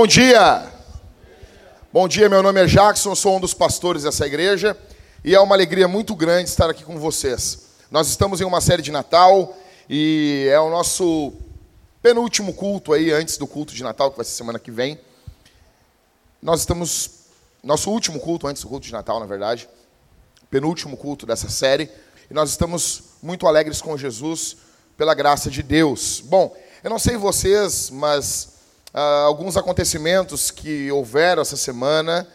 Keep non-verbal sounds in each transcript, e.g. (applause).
Bom dia! Bom dia, meu nome é Jackson, sou um dos pastores dessa igreja e é uma alegria muito grande estar aqui com vocês. Nós estamos em uma série de Natal e é o nosso penúltimo culto aí, antes do culto de Natal, que vai ser semana que vem. Nós estamos. Nosso último culto, antes do culto de Natal, na verdade. Penúltimo culto dessa série. E nós estamos muito alegres com Jesus, pela graça de Deus. Bom, eu não sei vocês, mas ah, alguns acontecimentos que houveram essa semana,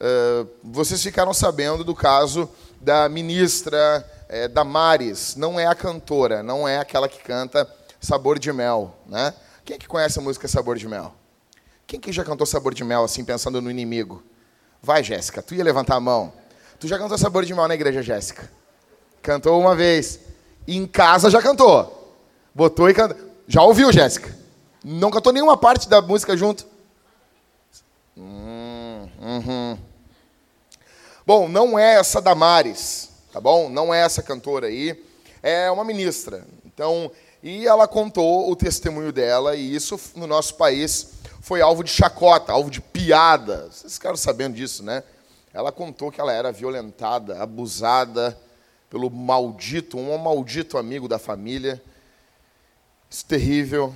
ah, vocês ficaram sabendo do caso da ministra eh, Damares. Não é a cantora, não é aquela que canta Sabor de Mel. Né? Quem é que conhece a música Sabor de Mel? Quem que já cantou Sabor de Mel assim, pensando no inimigo? Vai, Jéssica, tu ia levantar a mão. Tu já cantou Sabor de Mel na igreja, Jéssica? Cantou uma vez. Em casa já cantou. Botou e cantou. Já ouviu, Jéssica? Não cantou nenhuma parte da música junto? Hum, uhum. Bom, não é essa Damares, tá bom? Não é essa cantora aí. É uma ministra. Então, e ela contou o testemunho dela, e isso no nosso país foi alvo de chacota, alvo de piada. Vocês ficaram sabendo disso, né? Ela contou que ela era violentada, abusada pelo maldito, um maldito amigo da família. Isso é terrível.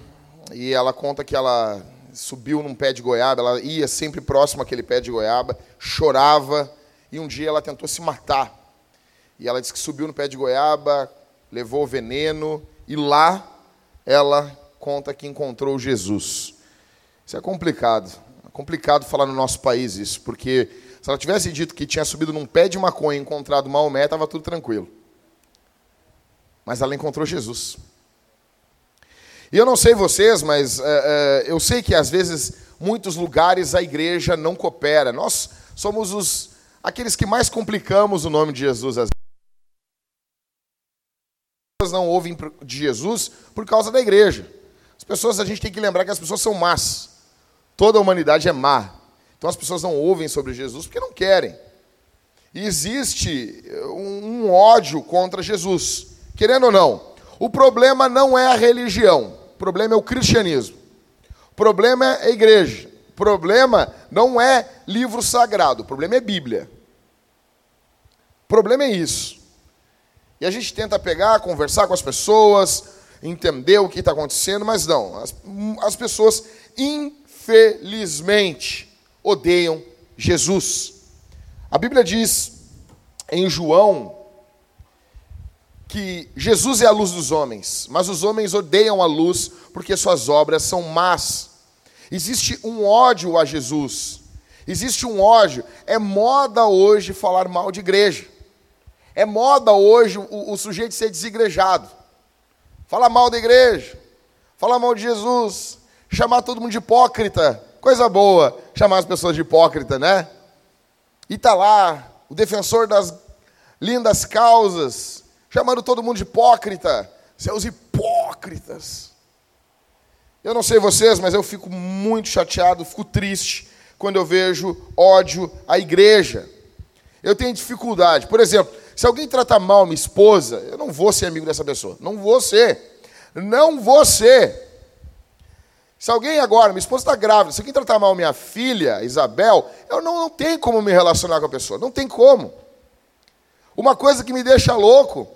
E ela conta que ela subiu num pé de goiaba, ela ia sempre próximo àquele pé de goiaba, chorava, e um dia ela tentou se matar. E ela disse que subiu no pé de goiaba, levou veneno, e lá ela conta que encontrou Jesus. Isso é complicado. É complicado falar no nosso país isso, porque se ela tivesse dito que tinha subido num pé de maconha e encontrado Maomé, estava tudo tranquilo. Mas ela encontrou Jesus. E eu não sei vocês, mas uh, uh, eu sei que às vezes muitos lugares a igreja não coopera. Nós somos os aqueles que mais complicamos o nome de Jesus. Às pessoas não ouvem de Jesus por causa da igreja. As pessoas, a gente tem que lembrar que as pessoas são más. Toda a humanidade é má. Então as pessoas não ouvem sobre Jesus porque não querem. E existe um, um ódio contra Jesus. Querendo ou não, o problema não é a religião, o problema é o cristianismo. O problema é a igreja. O problema não é livro sagrado, o problema é Bíblia. O problema é isso. E a gente tenta pegar, conversar com as pessoas, entender o que está acontecendo, mas não. As, as pessoas, infelizmente, odeiam Jesus. A Bíblia diz em João que Jesus é a luz dos homens, mas os homens odeiam a luz porque suas obras são más. Existe um ódio a Jesus. Existe um ódio. É moda hoje falar mal de igreja. É moda hoje o, o sujeito ser desigrejado. Falar mal da igreja. Falar mal de Jesus. Chamar todo mundo de hipócrita. Coisa boa chamar as pessoas de hipócrita, né? E tá lá o defensor das lindas causas, chamando todo mundo de hipócrita. Seus hipócritas. Eu não sei vocês, mas eu fico muito chateado, fico triste quando eu vejo ódio à igreja. Eu tenho dificuldade. Por exemplo, se alguém trata mal minha esposa, eu não vou ser amigo dessa pessoa. Não vou ser. Não vou ser. Se alguém agora, minha esposa está grávida, se alguém tratar mal minha filha, Isabel, eu não, não tenho como me relacionar com a pessoa. Não tem como. Uma coisa que me deixa louco,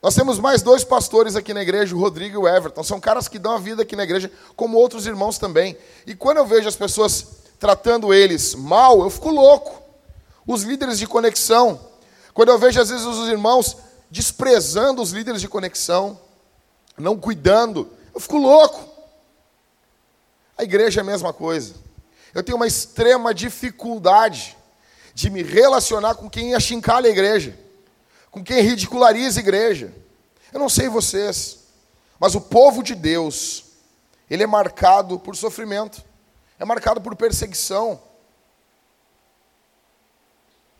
nós temos mais dois pastores aqui na igreja, o Rodrigo e o Everton. São caras que dão a vida aqui na igreja, como outros irmãos também. E quando eu vejo as pessoas tratando eles mal, eu fico louco. Os líderes de conexão. Quando eu vejo, às vezes, os irmãos desprezando os líderes de conexão, não cuidando, eu fico louco. A igreja é a mesma coisa. Eu tenho uma extrema dificuldade de me relacionar com quem achincalha a igreja, com quem ridiculariza a igreja. Eu não sei vocês, mas o povo de Deus, ele é marcado por sofrimento, é marcado por perseguição.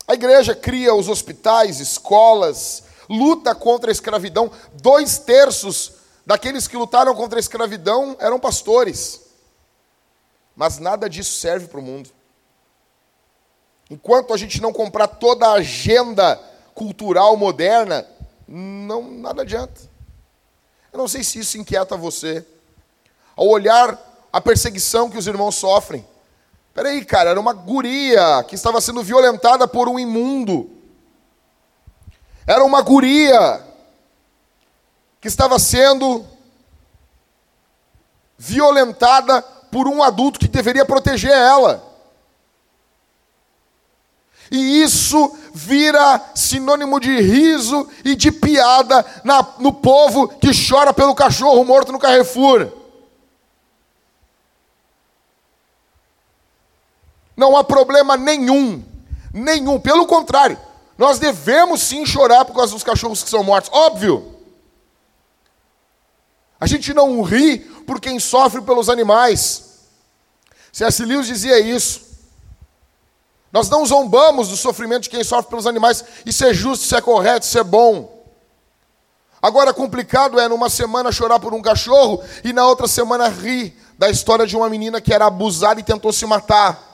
A igreja cria os hospitais, escolas, luta contra a escravidão. Dois terços daqueles que lutaram contra a escravidão eram pastores. Mas nada disso serve para o mundo. Enquanto a gente não comprar toda a agenda cultural moderna, não nada adianta. Eu não sei se isso inquieta você. Ao olhar a perseguição que os irmãos sofrem. Peraí, cara, era uma guria que estava sendo violentada por um imundo. Era uma guria que estava sendo violentada por um adulto que deveria proteger ela. E isso vira sinônimo de riso e de piada na, no povo que chora pelo cachorro morto no Carrefour. Não há problema nenhum, nenhum. Pelo contrário, nós devemos sim chorar por causa dos cachorros que são mortos, óbvio. A gente não ri por quem sofre pelos animais. C.S. Lewis dizia isso. Nós não zombamos do sofrimento de quem sofre pelos animais. Isso é justo, isso é correto, isso é bom. Agora, complicado é numa semana chorar por um cachorro e na outra semana rir da história de uma menina que era abusada e tentou se matar.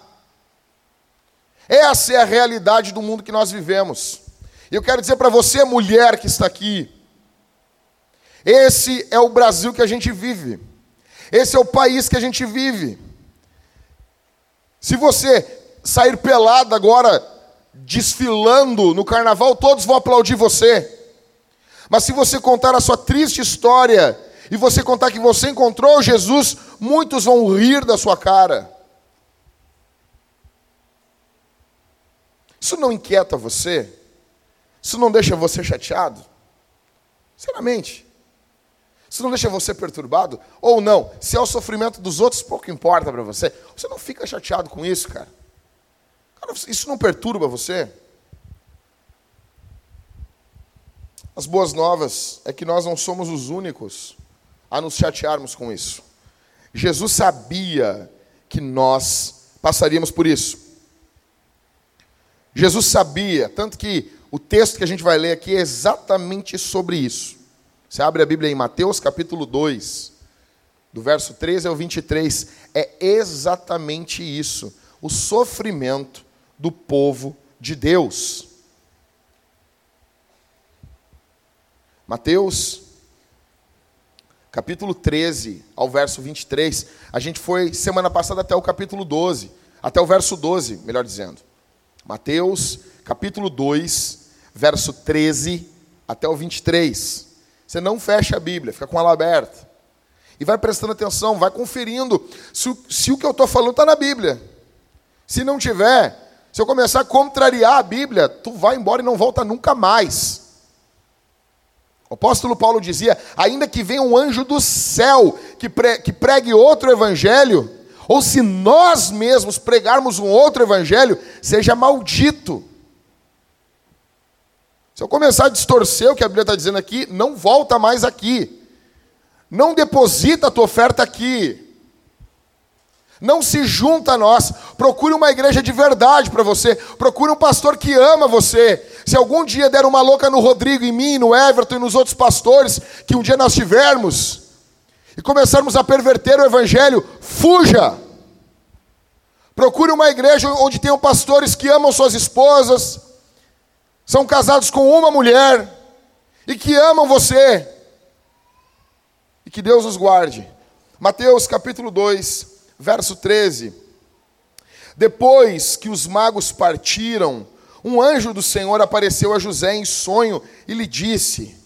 Essa é a realidade do mundo que nós vivemos. Eu quero dizer para você, mulher que está aqui, esse é o Brasil que a gente vive. Esse é o país que a gente vive. Se você sair pelada agora, desfilando no carnaval, todos vão aplaudir você. Mas se você contar a sua triste história e você contar que você encontrou Jesus, muitos vão rir da sua cara. Isso não inquieta você? Isso não deixa você chateado? Sinceramente. Isso não deixa você perturbado? Ou não? Se é o sofrimento dos outros, pouco importa para você. Você não fica chateado com isso, cara. Isso não perturba você? As boas novas é que nós não somos os únicos a nos chatearmos com isso. Jesus sabia que nós passaríamos por isso. Jesus sabia, tanto que o texto que a gente vai ler aqui é exatamente sobre isso. Você abre a Bíblia em Mateus capítulo 2, do verso 13 ao 23, é exatamente isso. O sofrimento do povo de Deus. Mateus, capítulo 13 ao verso 23. A gente foi semana passada até o capítulo 12, até o verso 12, melhor dizendo. Mateus, capítulo 2, verso 13 até o 23. Você não fecha a Bíblia, fica com ela aberta. E vai prestando atenção, vai conferindo se, se o que eu estou falando está na Bíblia. Se não tiver, se eu começar a contrariar a Bíblia, tu vai embora e não volta nunca mais. O apóstolo Paulo dizia: ainda que venha um anjo do céu que, pre que pregue outro evangelho, ou se nós mesmos pregarmos um outro evangelho, seja maldito. Se eu começar a distorcer o que a Bíblia está dizendo aqui, não volta mais aqui. Não deposita a tua oferta aqui. Não se junta a nós. Procure uma igreja de verdade para você. Procure um pastor que ama você. Se algum dia der uma louca no Rodrigo, em mim, no Everton e nos outros pastores que um dia nós tivermos, e começarmos a perverter o evangelho, fuja. Procure uma igreja onde tenham pastores que amam suas esposas, são casados com uma mulher e que amam você. E que Deus os guarde. Mateus capítulo 2, verso 13. Depois que os magos partiram, um anjo do Senhor apareceu a José em sonho e lhe disse: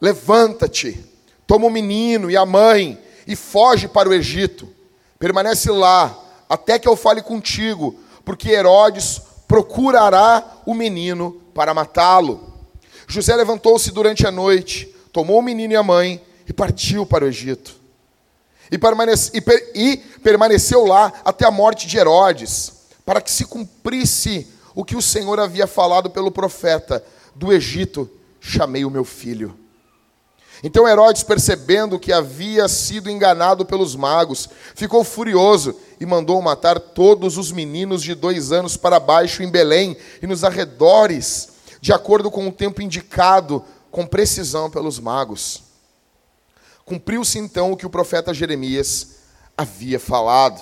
Levanta-te, toma o menino e a mãe e foge para o Egito. Permanece lá até que eu fale contigo, porque Herodes procurará o menino para matá-lo. José levantou-se durante a noite, tomou o menino e a mãe e partiu para o Egito e, permanece, e, per, e permaneceu lá até a morte de Herodes, para que se cumprisse o que o Senhor havia falado pelo profeta: Do Egito chamei o meu filho. Então Herodes, percebendo que havia sido enganado pelos magos, ficou furioso e mandou matar todos os meninos de dois anos para baixo em Belém e nos arredores, de acordo com o tempo indicado com precisão pelos magos. Cumpriu-se então o que o profeta Jeremias havia falado.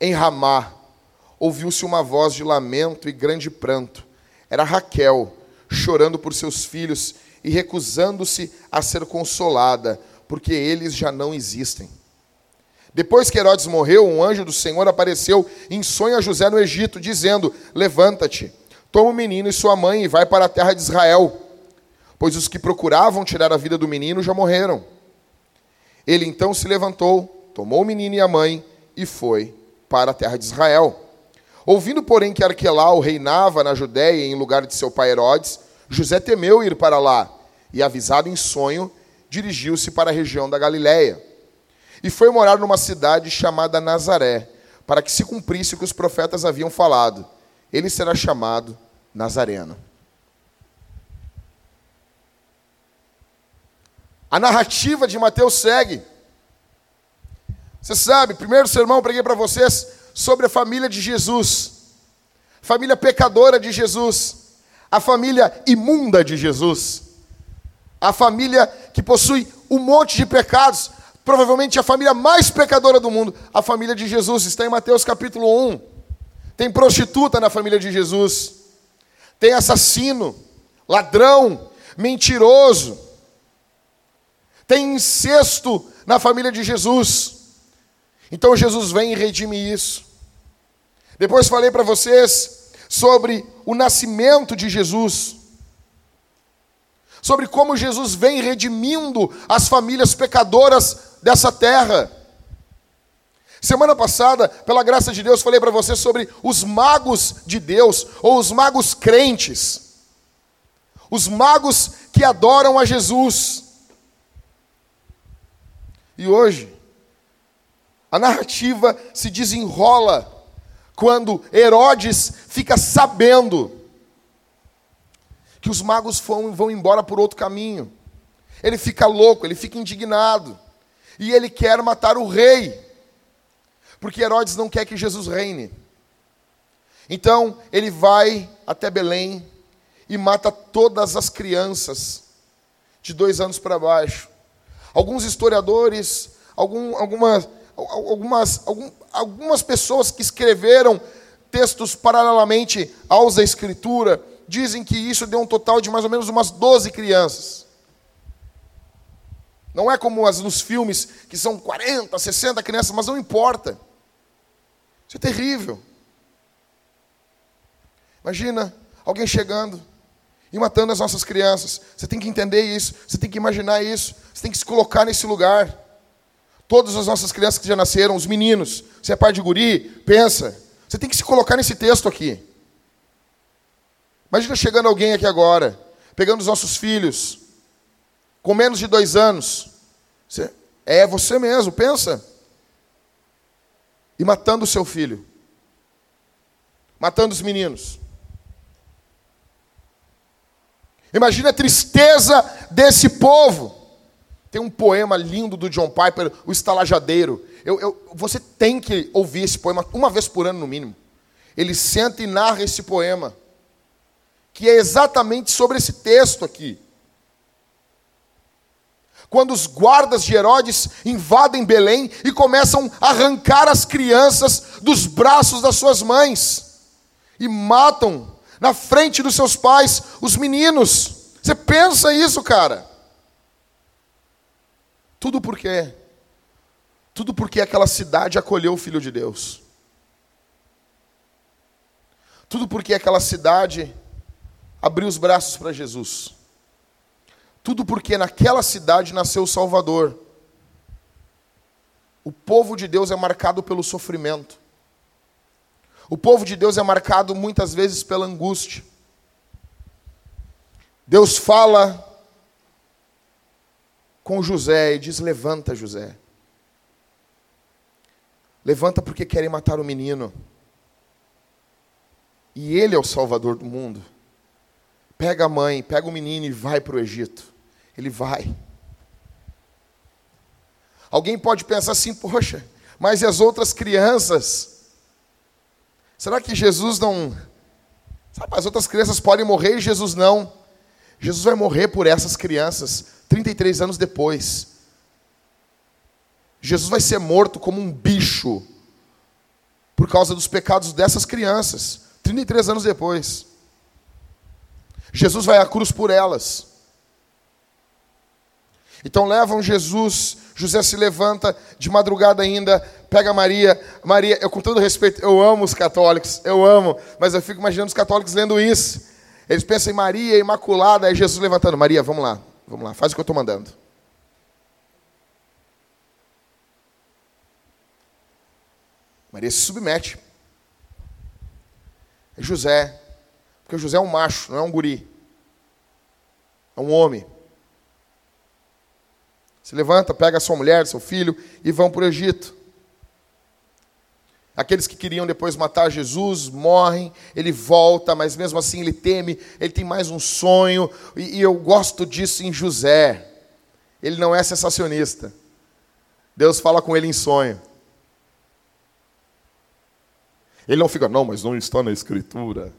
Em Ramá ouviu-se uma voz de lamento e grande pranto. Era Raquel, chorando por seus filhos e recusando-se a ser consolada, porque eles já não existem. Depois que Herodes morreu, um anjo do Senhor apareceu em sonho a José no Egito, dizendo: Levanta-te, toma o menino e sua mãe e vai para a terra de Israel, pois os que procuravam tirar a vida do menino já morreram. Ele então se levantou, tomou o menino e a mãe e foi para a terra de Israel. Ouvindo, porém, que Arquelau reinava na Judéia em lugar de seu pai Herodes, José temeu ir para lá e, avisado em sonho, dirigiu-se para a região da Galiléia e foi morar numa cidade chamada Nazaré, para que se cumprisse o que os profetas haviam falado. Ele será chamado Nazareno. A narrativa de Mateus segue. Você sabe, primeiro sermão eu preguei para vocês sobre a família de Jesus, família pecadora de Jesus, a família imunda de Jesus, a família que possui um monte de pecados, provavelmente a família mais pecadora do mundo, a família de Jesus, está em Mateus capítulo 1. Tem prostituta na família de Jesus, tem assassino, ladrão, mentiroso, tem incesto na família de Jesus. Então Jesus vem e redime isso. Depois falei para vocês sobre o nascimento de Jesus sobre como Jesus vem redimindo as famílias pecadoras dessa terra. Semana passada, pela graça de Deus, falei para você sobre os magos de Deus, ou os magos crentes, os magos que adoram a Jesus. E hoje, a narrativa se desenrola quando Herodes fica sabendo que os magos vão, embora por outro caminho. Ele fica louco, ele fica indignado. E ele quer matar o rei. Porque Herodes não quer que Jesus reine. Então, ele vai até Belém e mata todas as crianças de dois anos para baixo. Alguns historiadores, algum, algumas, algumas, algumas pessoas que escreveram textos paralelamente aos da Escritura, dizem que isso deu um total de mais ou menos umas 12 crianças. Não é como as nos filmes, que são 40, 60 crianças, mas não importa. Isso é terrível. Imagina alguém chegando e matando as nossas crianças. Você tem que entender isso, você tem que imaginar isso, você tem que se colocar nesse lugar. Todas as nossas crianças que já nasceram, os meninos, você é pai de guri, pensa. Você tem que se colocar nesse texto aqui. Imagina chegando alguém aqui agora, pegando os nossos filhos, com menos de dois anos. Você, é você mesmo, pensa. E matando o seu filho. Matando os meninos. Imagina a tristeza desse povo. Tem um poema lindo do John Piper, O Estalajadeiro. Eu, eu, você tem que ouvir esse poema uma vez por ano, no mínimo. Ele senta e narra esse poema que é exatamente sobre esse texto aqui. Quando os guardas de Herodes invadem Belém e começam a arrancar as crianças dos braços das suas mães e matam na frente dos seus pais os meninos. Você pensa isso, cara? Tudo por quê? Tudo porque aquela cidade acolheu o Filho de Deus. Tudo porque aquela cidade abriu os braços para Jesus. Tudo porque naquela cidade nasceu o Salvador. O povo de Deus é marcado pelo sofrimento. O povo de Deus é marcado muitas vezes pela angústia. Deus fala com José e diz: Levanta, José. Levanta porque querem matar o menino. E ele é o Salvador do mundo. Pega a mãe, pega o menino e vai para o Egito. Ele vai. Alguém pode pensar assim, poxa, mas e as outras crianças? Será que Jesus não. Sabe, as outras crianças podem morrer e Jesus não. Jesus vai morrer por essas crianças 33 anos depois. Jesus vai ser morto como um bicho por causa dos pecados dessas crianças, 33 anos depois. Jesus vai à cruz por elas. Então levam Jesus, José se levanta de madrugada ainda, pega Maria. Maria, eu com todo respeito, eu amo os católicos, eu amo, mas eu fico imaginando os católicos lendo isso. Eles pensam em Maria Imaculada, aí Jesus levantando, Maria, vamos lá, vamos lá, faz o que eu estou mandando. Maria se submete. É José, porque José é um macho, não é um guri. É um homem. Se levanta, pega sua mulher, seu filho e vão para o Egito. Aqueles que queriam depois matar Jesus morrem, ele volta, mas mesmo assim ele teme, ele tem mais um sonho, e, e eu gosto disso em José. Ele não é sensacionista. Deus fala com ele em sonho. Ele não fica, não, mas não está na Escritura.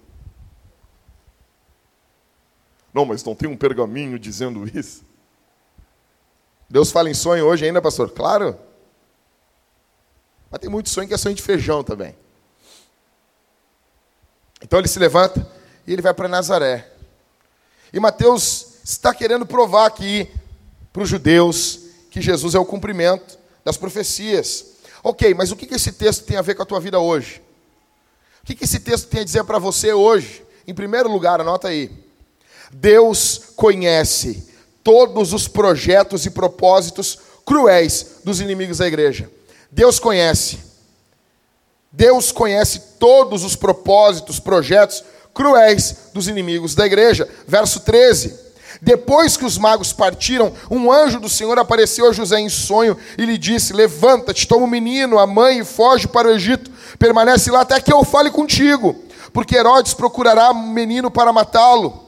Não, mas não tem um pergaminho dizendo isso. Deus fala em sonho hoje ainda, pastor? Claro. Mas tem muito sonho que é sonho de feijão também. Então ele se levanta e ele vai para Nazaré. E Mateus está querendo provar aqui para os judeus que Jesus é o cumprimento das profecias. Ok, mas o que esse texto tem a ver com a tua vida hoje? O que esse texto tem a dizer para você hoje? Em primeiro lugar, anota aí. Deus conhece todos os projetos e propósitos cruéis dos inimigos da igreja. Deus conhece. Deus conhece todos os propósitos, projetos cruéis dos inimigos da igreja. Verso 13. Depois que os magos partiram, um anjo do Senhor apareceu a José em sonho e lhe disse: Levanta-te, toma o menino, a mãe e foge para o Egito. Permanece lá até que eu fale contigo, porque Herodes procurará o menino para matá-lo.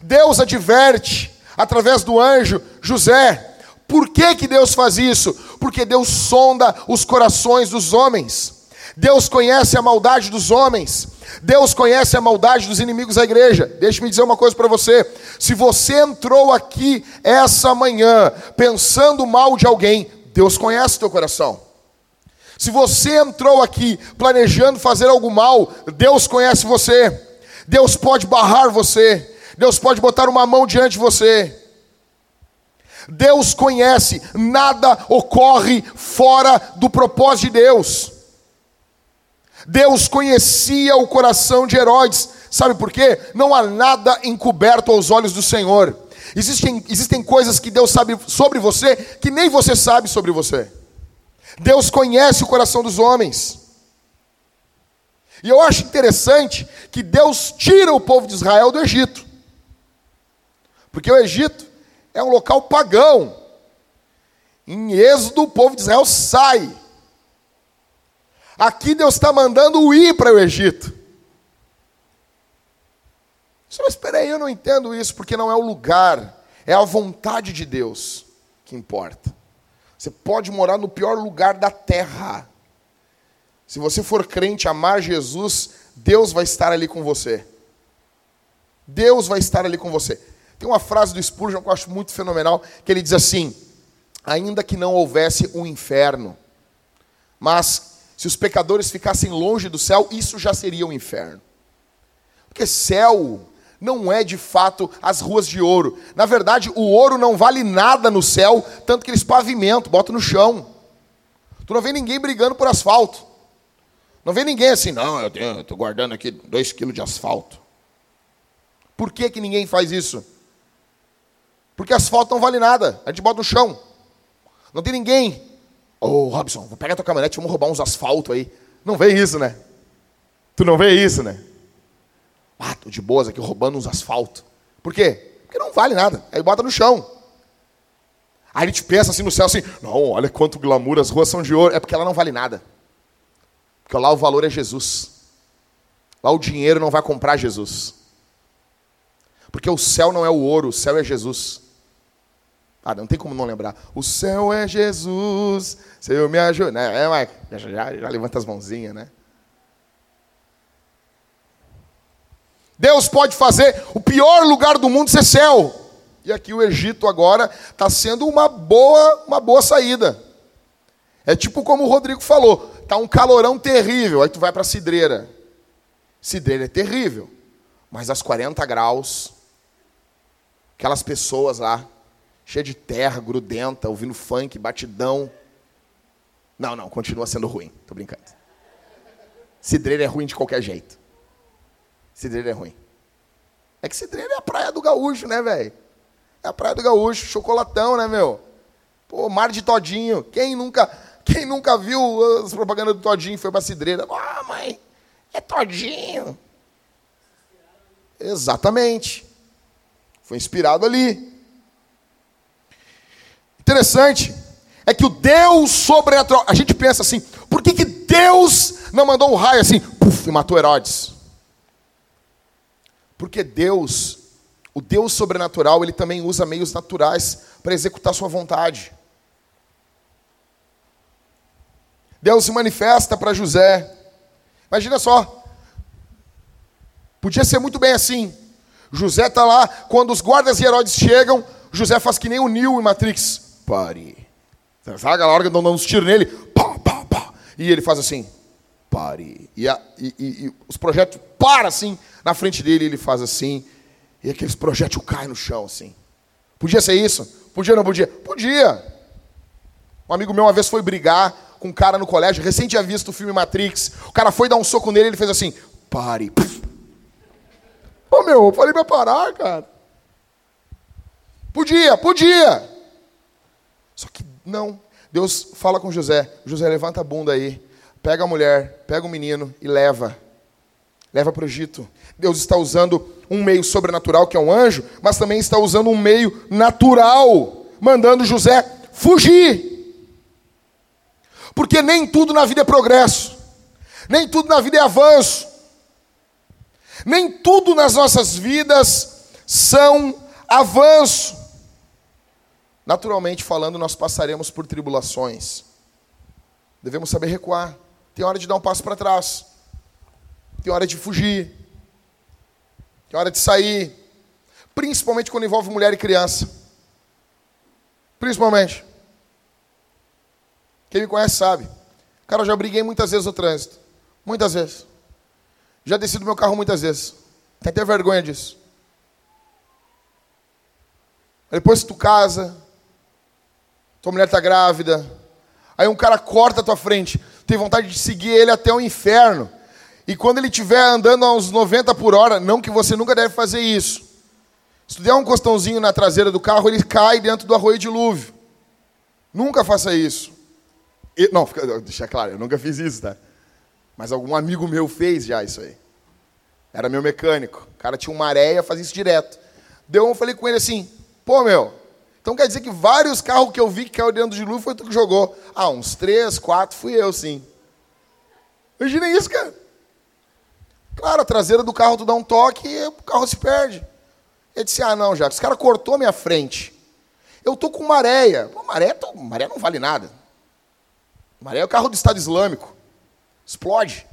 Deus adverte, através do anjo, José. Por que, que Deus faz isso? Porque Deus sonda os corações dos homens. Deus conhece a maldade dos homens. Deus conhece a maldade dos inimigos da igreja. Deixe-me dizer uma coisa para você. Se você entrou aqui essa manhã pensando mal de alguém, Deus conhece o teu coração. Se você entrou aqui planejando fazer algo mal, Deus conhece você. Deus pode barrar você. Deus pode botar uma mão diante de você. Deus conhece, nada ocorre fora do propósito de Deus. Deus conhecia o coração de Herodes, sabe por quê? Não há nada encoberto aos olhos do Senhor. Existem, existem coisas que Deus sabe sobre você que nem você sabe sobre você. Deus conhece o coração dos homens. E eu acho interessante que Deus tira o povo de Israel do Egito. Porque o Egito é um local pagão. Em Êxodo, o povo de Israel sai. Aqui Deus está mandando ir para o Egito. Mas espera aí, eu não entendo isso, porque não é o lugar, é a vontade de Deus que importa. Você pode morar no pior lugar da terra. Se você for crente, amar Jesus, Deus vai estar ali com você. Deus vai estar ali com você. Tem uma frase do Spurgeon que eu acho muito fenomenal, que ele diz assim: ainda que não houvesse um inferno, mas se os pecadores ficassem longe do céu, isso já seria um inferno. Porque céu não é de fato as ruas de ouro. Na verdade, o ouro não vale nada no céu, tanto que eles pavimentam, botam no chão. Tu não vê ninguém brigando por asfalto. Não vê ninguém assim, não, eu estou guardando aqui dois quilos de asfalto. Por que, que ninguém faz isso? Porque asfalto não vale nada. A gente bota no chão. Não tem ninguém. Ô, oh, Robson, vou pegar tua caminhonete, vamos roubar uns asfalto aí. Não vê isso, né? Tu não vê isso, né? Ah, tô de boas aqui roubando uns asfalto. Por quê? Porque não vale nada. Aí bota no chão. Aí a gente pensa assim no céu assim, não, olha quanto glamour, as ruas são de ouro. É porque ela não vale nada. Porque lá o valor é Jesus. Lá o dinheiro não vai comprar Jesus. Porque o céu não é o ouro, o céu é Jesus. Ah, não tem como não lembrar. O céu é Jesus, Senhor me ajuda. Né? É, Mike? Já, já, já levanta as mãozinhas, né? Deus pode fazer o pior lugar do mundo ser céu. E aqui o Egito agora está sendo uma boa, uma boa saída. É tipo como o Rodrigo falou, tá um calorão terrível, aí tu vai para a cidreira. Cidreira é terrível, mas às 40 graus, aquelas pessoas lá cheia de terra, grudenta, ouvindo funk, batidão. Não, não, continua sendo ruim. Tô brincando. Cidreira é ruim de qualquer jeito. Cidreira é ruim. É que Cidreira é a praia do gaúcho, né, velho? É a praia do gaúcho, chocolatão, né, meu? Pô, mar de todinho. Quem nunca, quem nunca viu as propagandas do todinho foi pra Cidreira? Ah, mãe, é todinho. Exatamente. Foi inspirado ali. Interessante é que o Deus sobrenatural. A gente pensa assim, por que, que Deus não mandou um raio assim, puf, e matou Herodes? Porque Deus, o Deus sobrenatural, ele também usa meios naturais para executar sua vontade. Deus se manifesta para José. Imagina só. Podia ser muito bem assim. José está lá, quando os guardas de Herodes chegam, José faz que nem o Neo em Matrix. Pare. Sabe aquela hora que dão uns tiros nele? Pá, pá, pá. E ele faz assim, pare. E, a, e, e, e os projéteis param assim na frente dele, ele faz assim. E aqueles projéteis caem no chão assim. Podia ser isso? Podia ou não podia? Podia. Um amigo meu uma vez foi brigar com um cara no colégio, recente tinha visto o filme Matrix. O cara foi dar um soco nele, ele fez assim, pare. Ô meu, eu falei pra parar, cara. Podia, podia. Só que não. Deus fala com José: José, levanta a bunda aí, pega a mulher, pega o menino e leva. Leva para o Egito. Deus está usando um meio sobrenatural, que é um anjo, mas também está usando um meio natural, mandando José fugir. Porque nem tudo na vida é progresso, nem tudo na vida é avanço, nem tudo nas nossas vidas são avanço. Naturalmente falando, nós passaremos por tribulações. Devemos saber recuar. Tem hora de dar um passo para trás. Tem hora de fugir. Tem hora de sair. Principalmente quando envolve mulher e criança. Principalmente. Quem me conhece sabe. Cara, eu já briguei muitas vezes no trânsito. Muitas vezes. Já desci do meu carro muitas vezes. Tem até vergonha disso. Depois que tu casa, tua mulher está grávida, aí um cara corta a tua frente, tem vontade de seguir ele até o inferno. E quando ele estiver andando a uns 90 por hora, não que você nunca deve fazer isso. Se tu der um costãozinho na traseira do carro, ele cai dentro do arroio dilúvio. Nunca faça isso. Não, deixa claro, eu nunca fiz isso, tá? Mas algum amigo meu fez já isso aí. Era meu mecânico. O cara tinha uma areia, fazia isso direto. Deu, eu falei com ele assim: pô, meu, então quer dizer que vários carros que eu vi que caiu dentro de luz foi tu que jogou. Ah, uns três, quatro fui eu, sim. Imagina isso, cara. Claro, a traseira do carro tu dá um toque e o carro se perde. Ele disse, ah, não, Jacques, esse cara cortou minha frente. Eu tô com maréia. Pô, maré, tô, maré não vale nada. Maré é o carro do Estado Islâmico. Explode.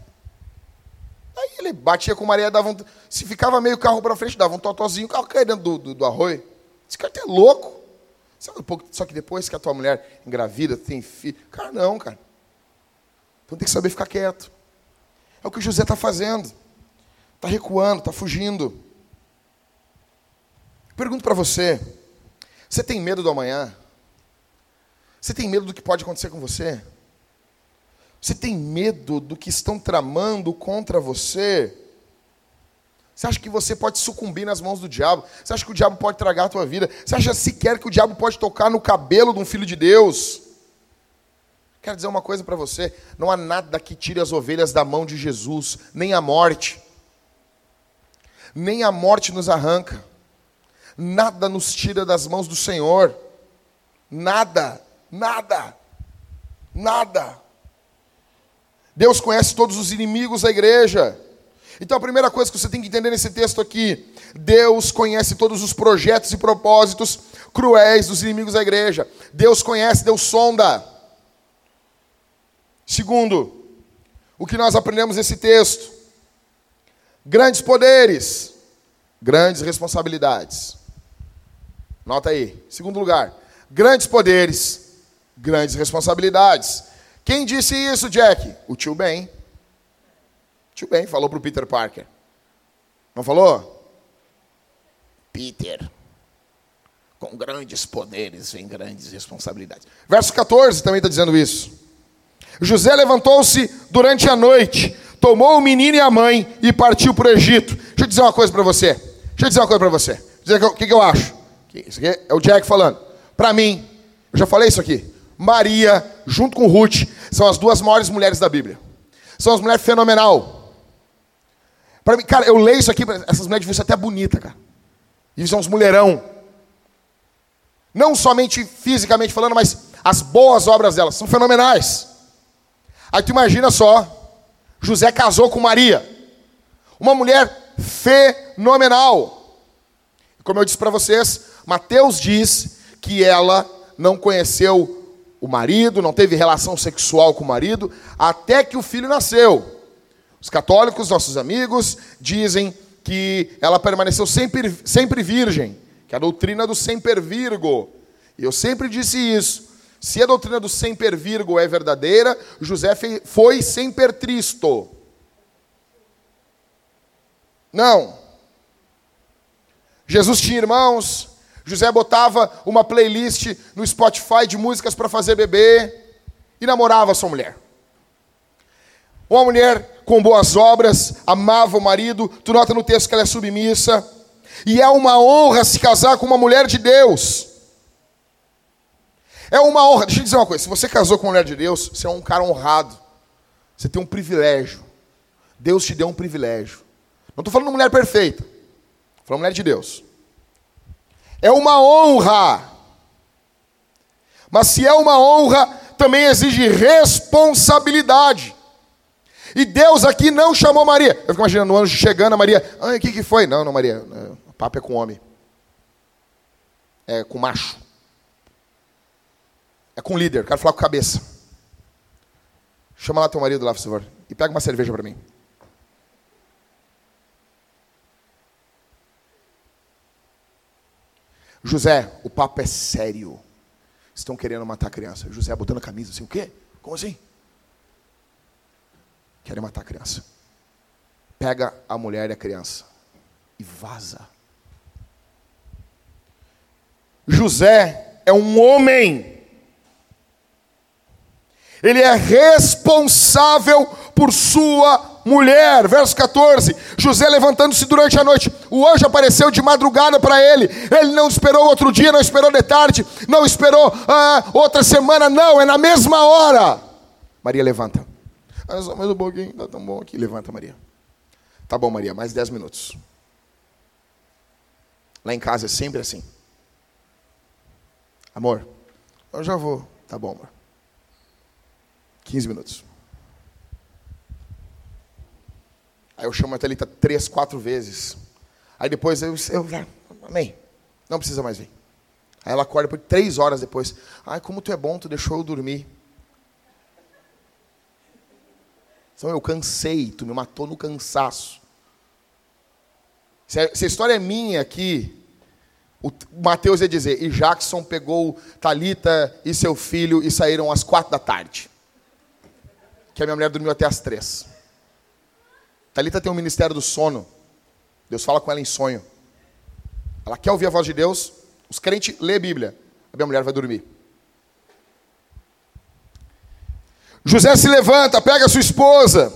Aí ele batia com maré, dava um, se ficava meio carro para frente, dava um totozinho, o carro caía dentro do, do, do arroio. Esse cara é louco. Só que depois que a tua mulher engravida, tem filho. Cara, não, cara. Então tem que saber ficar quieto. É o que o José está fazendo. Está recuando, está fugindo. Pergunto para você: você tem medo do amanhã? Você tem medo do que pode acontecer com você? Você tem medo do que estão tramando contra você? Você acha que você pode sucumbir nas mãos do diabo? Você acha que o diabo pode tragar a tua vida? Você acha sequer que o diabo pode tocar no cabelo de um filho de Deus? Quero dizer uma coisa para você: não há nada que tire as ovelhas da mão de Jesus, nem a morte. Nem a morte nos arranca. Nada nos tira das mãos do Senhor. Nada, nada, nada. Deus conhece todos os inimigos da igreja. Então a primeira coisa que você tem que entender nesse texto aqui, Deus conhece todos os projetos e propósitos cruéis dos inimigos da igreja. Deus conhece, Deus sonda. Segundo, o que nós aprendemos nesse texto? Grandes poderes, grandes responsabilidades. Nota aí. Segundo lugar, grandes poderes, grandes responsabilidades. Quem disse isso, Jack? O tio Ben. Tio Ben falou para o Peter Parker. Não falou? Peter, Com grandes poderes vem grandes responsabilidades. Verso 14 também está dizendo isso. José levantou-se durante a noite, tomou o menino e a mãe e partiu para o Egito. Deixa eu dizer uma coisa para você. Deixa eu dizer uma coisa para você. Dizer o que, que eu acho. Isso aqui é o Jack falando. Para mim, eu já falei isso aqui. Maria, junto com Ruth, são as duas maiores mulheres da Bíblia. São as mulheres fenomenal. Para mim, cara, eu leio isso aqui, essas mulheres deviam ser até bonitas, cara. E são uns mulherão. Não somente fisicamente falando, mas as boas obras delas são fenomenais. Aí tu imagina só, José casou com Maria, uma mulher fenomenal. Como eu disse para vocês, Mateus diz que ela não conheceu o marido, não teve relação sexual com o marido, até que o filho nasceu. Os católicos, nossos amigos, dizem que ela permaneceu sempre, sempre virgem, que é a doutrina do semper virgo. E eu sempre disse isso. Se a doutrina do semper virgo é verdadeira, José foi semper tristo. Não. Jesus tinha irmãos, José botava uma playlist no Spotify de músicas para fazer bebê e namorava sua mulher. Uma mulher com boas obras, amava o marido, tu nota no texto que ela é submissa, e é uma honra se casar com uma mulher de Deus. É uma honra. Deixa eu dizer uma coisa: se você casou com uma mulher de Deus, você é um cara honrado. Você tem um privilégio. Deus te deu um privilégio. Não estou falando de mulher perfeita. Estou falando mulher de Deus. É uma honra. Mas se é uma honra, também exige responsabilidade. E Deus aqui não chamou Maria. Eu fico imaginando o anjo chegando, a Maria. Ai, o que, que foi? Não, não, Maria. O papo é com homem. É com macho. É com líder, quero falar com cabeça. Chama lá teu marido lá, por favor. E pega uma cerveja para mim. José, o papo é sério. Estão querendo matar a criança. José botando a camisa assim, o quê? Como assim? Querem matar a criança. Pega a mulher e a criança e vaza. José é um homem ele é responsável por sua mulher. Verso 14: José levantando-se durante a noite, o anjo apareceu de madrugada para ele. Ele não esperou outro dia, não esperou de tarde, não esperou ah, outra semana, não, é na mesma hora. Maria levanta. Ah, só mais um pouquinho, está tão bom aqui. Levanta, Maria. Tá bom, Maria, mais 10 minutos. Lá em casa é sempre assim. Amor, eu já vou. Tá bom, amor. 15 minutos. Aí eu chamo a Thalita três, quatro vezes. Aí depois eu, eu amém. Não precisa mais vir. Aí ela acorda por três horas depois. Ai, como tu é bom, tu deixou eu dormir. Então eu cansei, tu me matou no cansaço. Se a, se a história é minha aqui, o Mateus ia dizer, e Jackson pegou Talita e seu filho e saíram às quatro da tarde que a minha mulher dormiu até as três. Talita tem um ministério do sono. Deus fala com ela em sonho. Ela quer ouvir a voz de Deus. Os crentes lê a Bíblia. A minha mulher vai dormir. José se levanta, pega sua esposa.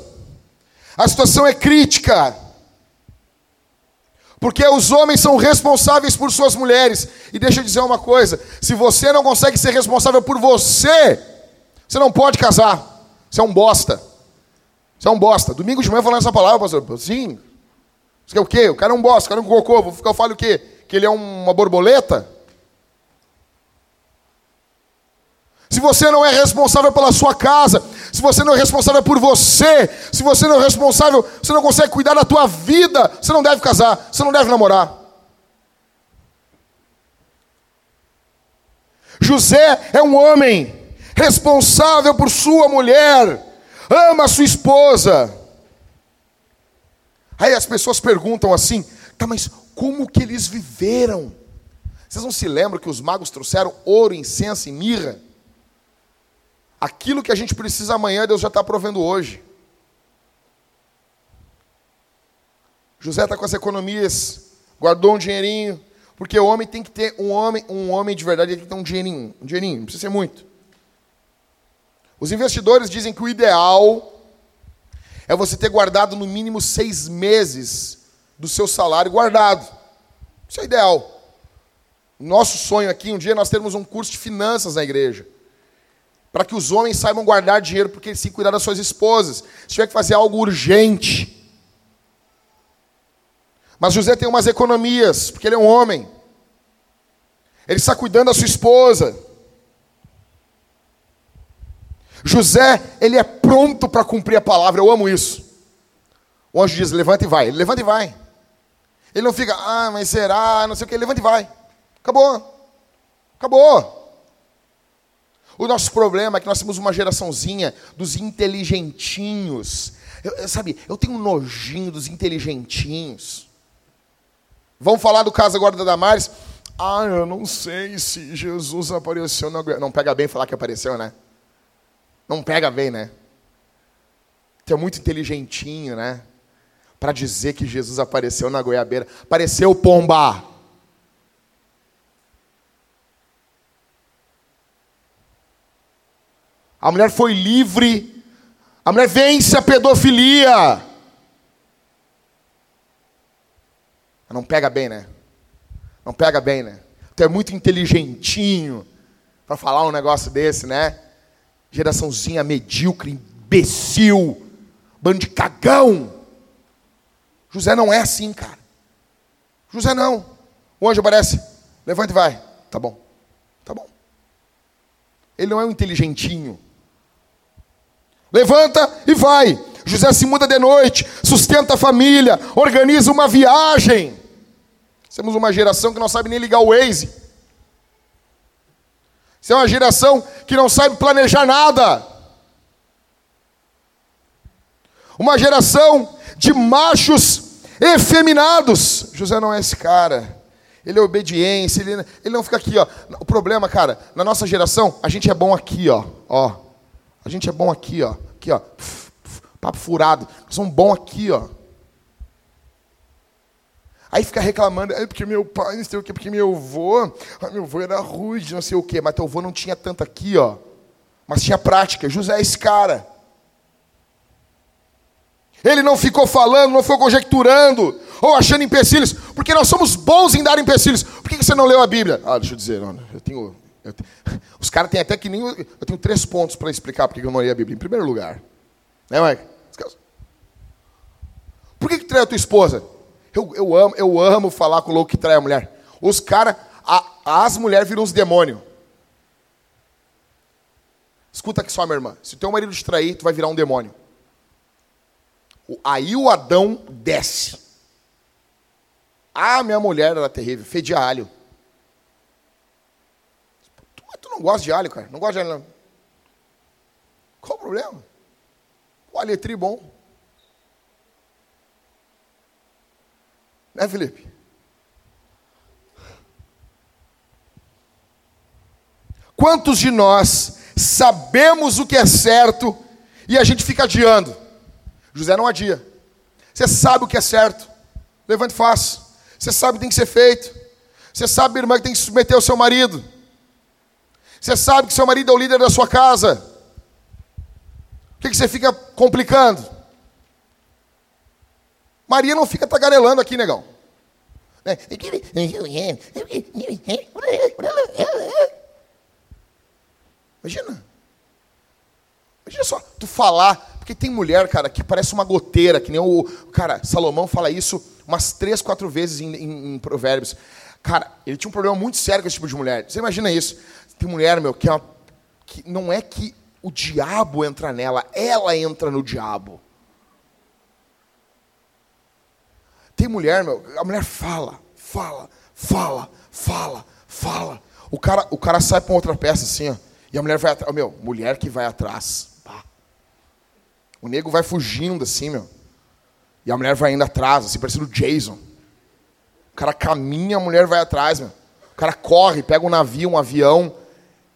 A situação é crítica. Porque os homens são responsáveis por suas mulheres. E deixa eu dizer uma coisa: se você não consegue ser responsável por você, você não pode casar. Você é um bosta. Você é um bosta. Domingo de manhã falando essa palavra, pastor. Sim. Você é o quê? O cara é um bosta, o cara é um cocô. Vou ficar, eu falo o quê? Que ele é uma borboleta? Se você não é responsável pela sua casa, se você não é responsável por você, se você não é responsável, você não consegue cuidar da tua vida, você não deve casar, você não deve namorar. José é um homem responsável por sua mulher, ama sua esposa. Aí as pessoas perguntam assim: tá, mas como que eles viveram? Vocês não se lembram que os magos trouxeram ouro, incenso e mirra? Aquilo que a gente precisa amanhã, Deus já está provendo hoje. José está com as economias, guardou um dinheirinho. Porque o homem tem que ter um homem, um homem de verdade, ele tem que ter um dinheirinho, um dinheirinho, não precisa ser muito. Os investidores dizem que o ideal é você ter guardado no mínimo seis meses do seu salário guardado. Isso é ideal. Nosso sonho aqui, um dia nós termos um curso de finanças na igreja. Para que os homens saibam guardar dinheiro, porque eles se cuidar das suas esposas. Se tiver que fazer algo urgente. Mas José tem umas economias, porque ele é um homem. Ele está cuidando da sua esposa. José, ele é pronto para cumprir a palavra. Eu amo isso. O anjo diz: levanta e vai. Ele levanta e vai. Ele não fica, ah, mas será? Não sei o que. Ele levanta e vai. Acabou. Acabou. O nosso problema é que nós temos uma geraçãozinha dos inteligentinhos. Eu, eu, sabe, eu tenho um nojinho dos inteligentinhos. Vamos falar do caso agora da Damares. Ah, eu não sei se Jesus apareceu na Não pega bem falar que apareceu, né? Não pega bem, né? Tu é muito inteligentinho, né? Para dizer que Jesus apareceu na goiabeira. Apareceu pomba. A mulher foi livre. A mulher vence a pedofilia. Não pega bem, né? Não pega bem, né? Tu é muito inteligentinho para falar um negócio desse, né? Geraçãozinha medíocre, imbecil, bando de cagão. José não é assim, cara. José não. O anjo aparece, levanta e vai. Tá bom, tá bom. Ele não é um inteligentinho. Levanta e vai. José se muda de noite, sustenta a família, organiza uma viagem. Temos uma geração que não sabe nem ligar o Waze. Isso é uma geração que não sabe planejar nada. Uma geração de machos efeminados. José não é esse cara. Ele é obediência, ele, ele não fica aqui, ó. O problema, cara, na nossa geração, a gente é bom aqui, ó. Ó. A gente é bom aqui, ó. Aqui, ó. Papo furado. Somos bons aqui, ó. Aí fica reclamando, porque meu pai, não sei o quê, porque meu avô, meu avô era rude, não sei o quê, mas teu avô não tinha tanto aqui, ó. Mas tinha prática. José é esse cara. Ele não ficou falando, não ficou conjecturando, ou achando empecilhos, porque nós somos bons em dar empecilhos. Por que você não leu a Bíblia? Ah, deixa eu dizer, não, eu tenho (laughs) os caras têm até que nem. Eu tenho três pontos para explicar porque eu não li a Bíblia. Em primeiro lugar, né, Mike? Por que, que trai a tua esposa? Eu, eu, amo, eu amo falar com o louco que trai a mulher. Os caras, as mulheres viram os demônios. Escuta aqui só, minha irmã. Se o teu marido te trair, tu vai virar um demônio. Aí o Adão desce. Ah, minha mulher era terrível, fedia alho não gosto de alho, cara. Não gosto de alho, não. Qual o problema? O alho é tri bom. Né, Felipe? Quantos de nós sabemos o que é certo e a gente fica adiando? José não adia. Você sabe o que é certo. Levante e faça. Você sabe o que tem que ser feito. Você sabe, irmã, que tem que submeter o seu marido. Você sabe que seu marido é o líder da sua casa. Por que, que você fica complicando? Maria não fica tagarelando aqui, negão. Imagina. Imagina só, tu falar, porque tem mulher, cara, que parece uma goteira, que nem o. Cara, Salomão fala isso umas três, quatro vezes em, em, em provérbios. Cara, ele tinha um problema muito sério com esse tipo de mulher. Você imagina isso? Tem mulher, meu, que, é uma, que não é que o diabo entra nela, ela entra no diabo. Tem mulher, meu, a mulher fala, fala, fala, fala, fala. O cara, o cara sai para outra peça assim, ó, e a mulher vai atrás. Meu, mulher que vai atrás. Pá. O nego vai fugindo assim, meu. E a mulher vai indo atrás, assim, parecendo o Jason. O cara caminha, a mulher vai atrás, meu. O cara corre, pega um navio, um avião,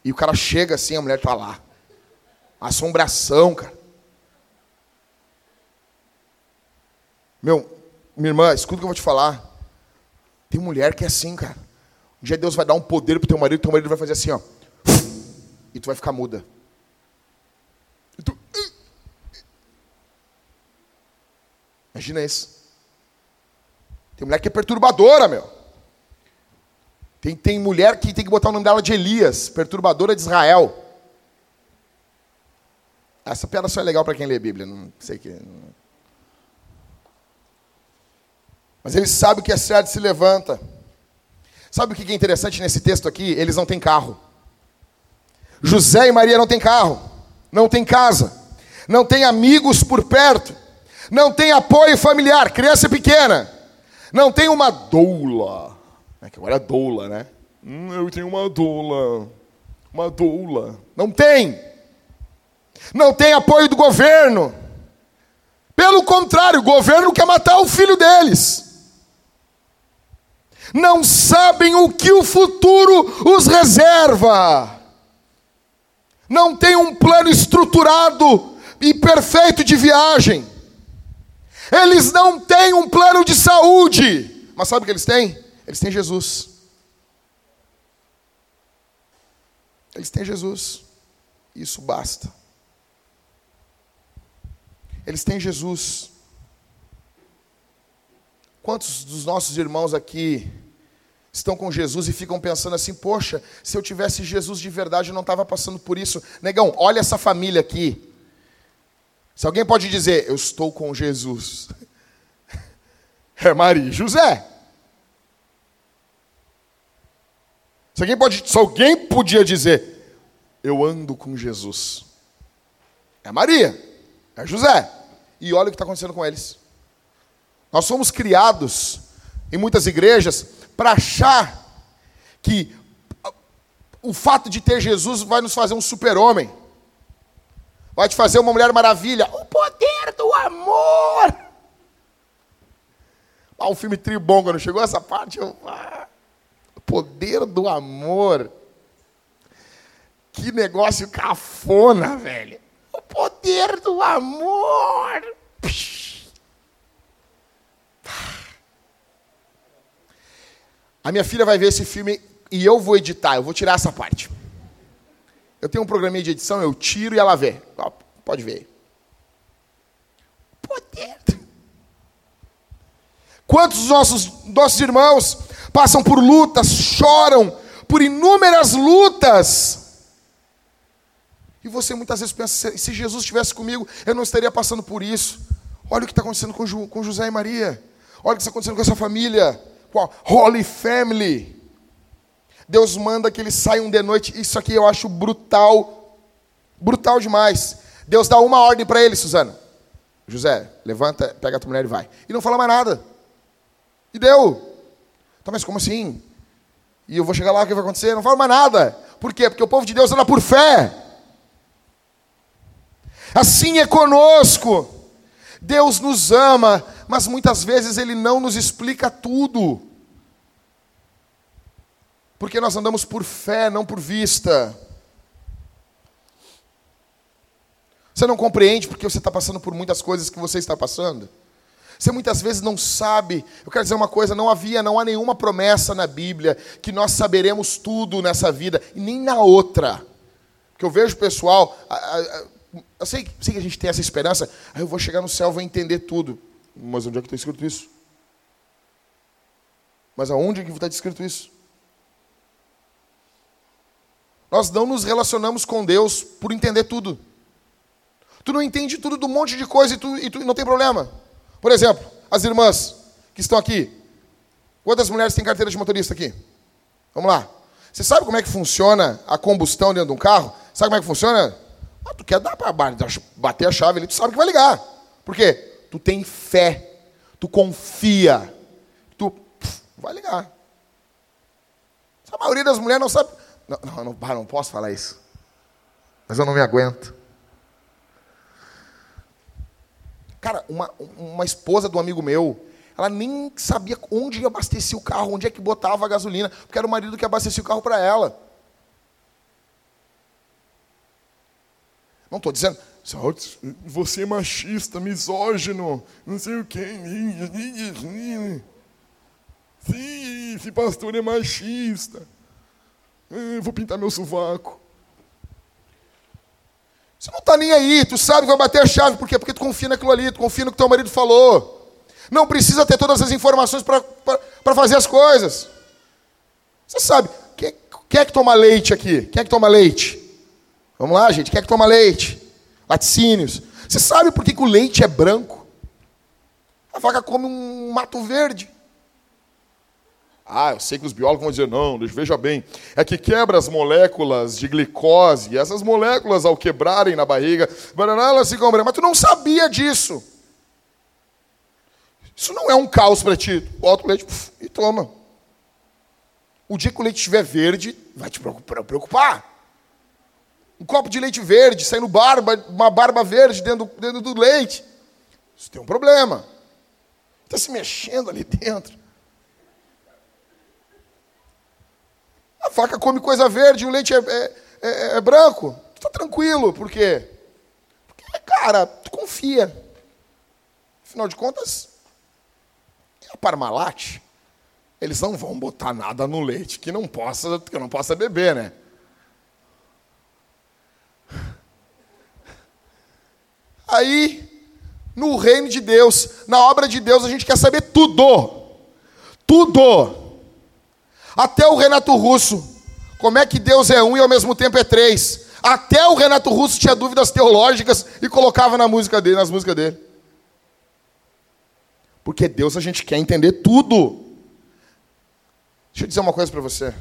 e o cara chega assim, a mulher está lá. Assombração, cara. Meu, minha irmã, escuta o que eu vou te falar. Tem mulher que é assim, cara. Um dia Deus vai dar um poder pro teu marido, teu marido vai fazer assim, ó. E tu vai ficar muda. E tu... Imagina isso. Tem mulher que é perturbadora, meu. Tem, tem mulher que tem que botar o nome dela de Elias, perturbadora de Israel. Essa piada só é legal para quem lê a Bíblia, não sei que. Mas ele sabe que a cidade se levanta. Sabe o que é interessante nesse texto aqui? Eles não têm carro. José e Maria não têm carro, não têm casa, não têm amigos por perto, não tem apoio familiar, criança pequena, não tem uma doula. É que agora é doula, né? Hum, eu tenho uma doula. Uma doula. Não tem. Não tem apoio do governo. Pelo contrário, o governo quer matar o filho deles não sabem o que o futuro os reserva, não tem um plano estruturado e perfeito de viagem, eles não têm um plano de saúde, mas sabe o que eles têm? Eles têm Jesus. Eles têm Jesus, isso basta. Eles têm Jesus. Quantos dos nossos irmãos aqui estão com Jesus e ficam pensando assim: poxa, se eu tivesse Jesus de verdade, eu não estava passando por isso. Negão, olha essa família aqui. Se alguém pode dizer, eu estou com Jesus, (laughs) é Maria José. Se alguém, pode, se alguém podia dizer, eu ando com Jesus, é Maria, é José. E olha o que está acontecendo com eles. Nós somos criados em muitas igrejas para achar que o fato de ter Jesus vai nos fazer um super-homem. Vai te fazer uma mulher maravilha. O poder do amor. Ah, um filme tribom, não chegou essa parte, eu... ah, poder do amor. Que negócio cafona, velho. O poder do amor. A minha filha vai ver esse filme e eu vou editar, eu vou tirar essa parte. Eu tenho um programinha de edição, eu tiro e ela vê. pode ver. Poder. Quantos nossos, nossos irmãos passam por lutas, choram por inúmeras lutas? E você muitas vezes pensa: se Jesus estivesse comigo, eu não estaria passando por isso. Olha o que está acontecendo com, com José e Maria. Olha o que está acontecendo com essa família. Qual? Holy Family. Deus manda que eles saiam de noite. Isso aqui eu acho brutal. Brutal demais. Deus dá uma ordem para ele, Suzana. José, levanta, pega a tua mulher e vai. E não fala mais nada. E deu. Tá, mas como assim? E eu vou chegar lá, o que vai acontecer? Não fala mais nada. Por quê? Porque o povo de Deus anda por fé. Assim é conosco. Deus nos ama, mas muitas vezes Ele não nos explica tudo. Porque nós andamos por fé, não por vista. Você não compreende porque você está passando por muitas coisas que você está passando? Você muitas vezes não sabe. Eu quero dizer uma coisa: não havia, não há nenhuma promessa na Bíblia que nós saberemos tudo nessa vida e nem na outra. Que eu vejo pessoal, eu sei, sei que a gente tem essa esperança, aí ah, eu vou chegar no céu, vou entender tudo. Mas onde é que está escrito isso? Mas aonde é que está escrito isso? Nós não nos relacionamos com Deus por entender tudo. Tu não entende tudo do monte de coisa e tu, e tu não tem problema. Por exemplo, as irmãs que estão aqui. Quantas mulheres têm carteira de motorista aqui? Vamos lá. Você sabe como é que funciona a combustão dentro de um carro? Sabe como é que funciona? Ah, tu quer dar para bater a chave ali, tu sabe que vai ligar. Por quê? Tu tem fé, tu confia, tu pff, vai ligar. A maioria das mulheres não sabe. Não, não, não, não posso falar isso. Mas eu não me aguento. Cara, uma, uma esposa do amigo meu, ela nem sabia onde abastecia o carro, onde é que botava a gasolina, porque era o marido que abastecia o carro para ela. Não estou dizendo, você é machista, misógino, não sei o quê. esse pastor é machista. Eu vou pintar meu sovaco. Você não está nem aí, tu sabe que vai bater a chave, por quê? Porque tu confia naquilo ali, tu confia no que teu marido falou. Não precisa ter todas as informações para fazer as coisas. Você sabe, quem, quem é que toma leite aqui? Quem é que toma leite? Vamos lá, gente, quem é que toma leite? Laticínios. Você sabe por que, que o leite é branco? A vaca come um mato verde. Ah, eu sei que os biólogos vão dizer, não, veja bem, é que quebra as moléculas de glicose, essas moléculas, ao quebrarem na barriga, elas ficam brancas. Mas tu não sabia disso. Isso não é um caos para ti. Bota o leite puf, e toma. O dia que o leite estiver verde, vai te preocupar. Um copo de leite verde, saindo barba, uma barba verde dentro, dentro do leite. Isso tem um problema. Está se mexendo ali dentro. A vaca come coisa verde, o leite é, é, é, é branco. Está tranquilo, por quê? Porque, cara, tu confia. Afinal de contas, é a Parmalat. Eles não vão botar nada no leite que não possa, que não possa beber, né? Aí, no reino de Deus, na obra de Deus, a gente quer saber tudo. Tudo. Até o Renato Russo. Como é que Deus é um e ao mesmo tempo é três? Até o Renato Russo tinha dúvidas teológicas e colocava na música dele, nas músicas dele. Porque Deus a gente quer entender tudo. Deixa eu dizer uma coisa para você.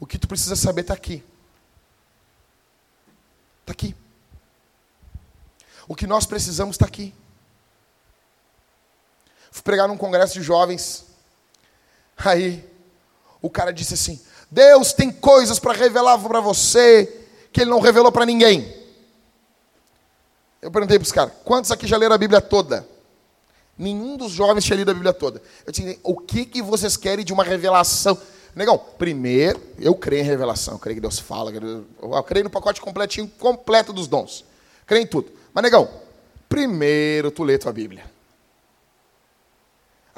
O que tu precisa saber está aqui. Está aqui. O que nós precisamos está aqui. Fui pregar num congresso de jovens. Aí o cara disse assim: Deus tem coisas para revelar para você que ele não revelou para ninguém. Eu perguntei para os caras: quantos aqui já leram a Bíblia toda? Nenhum dos jovens tinha lido a Bíblia toda. Eu disse: o que, que vocês querem de uma revelação? Negão, primeiro, eu creio em revelação, eu creio que Deus fala, eu creio no pacote completinho, completo dos dons. Creio em tudo. Mas, negão, primeiro tu lê tua Bíblia.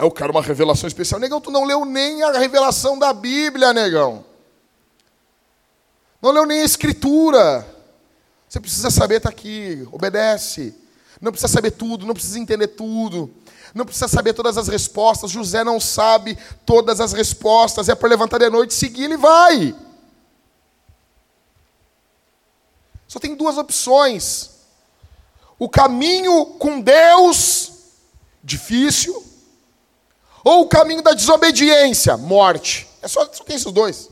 Aí eu quero uma revelação especial. Negão, tu não leu nem a revelação da Bíblia, negão. Não leu nem a Escritura. Você precisa saber, está aqui, obedece. Não precisa saber tudo, não precisa entender tudo. Não precisa saber todas as respostas. José não sabe todas as respostas. É para levantar de noite, seguir, ele vai. Só tem duas opções. O caminho com Deus, difícil, ou o caminho da desobediência, morte. É só, só tem esses dois.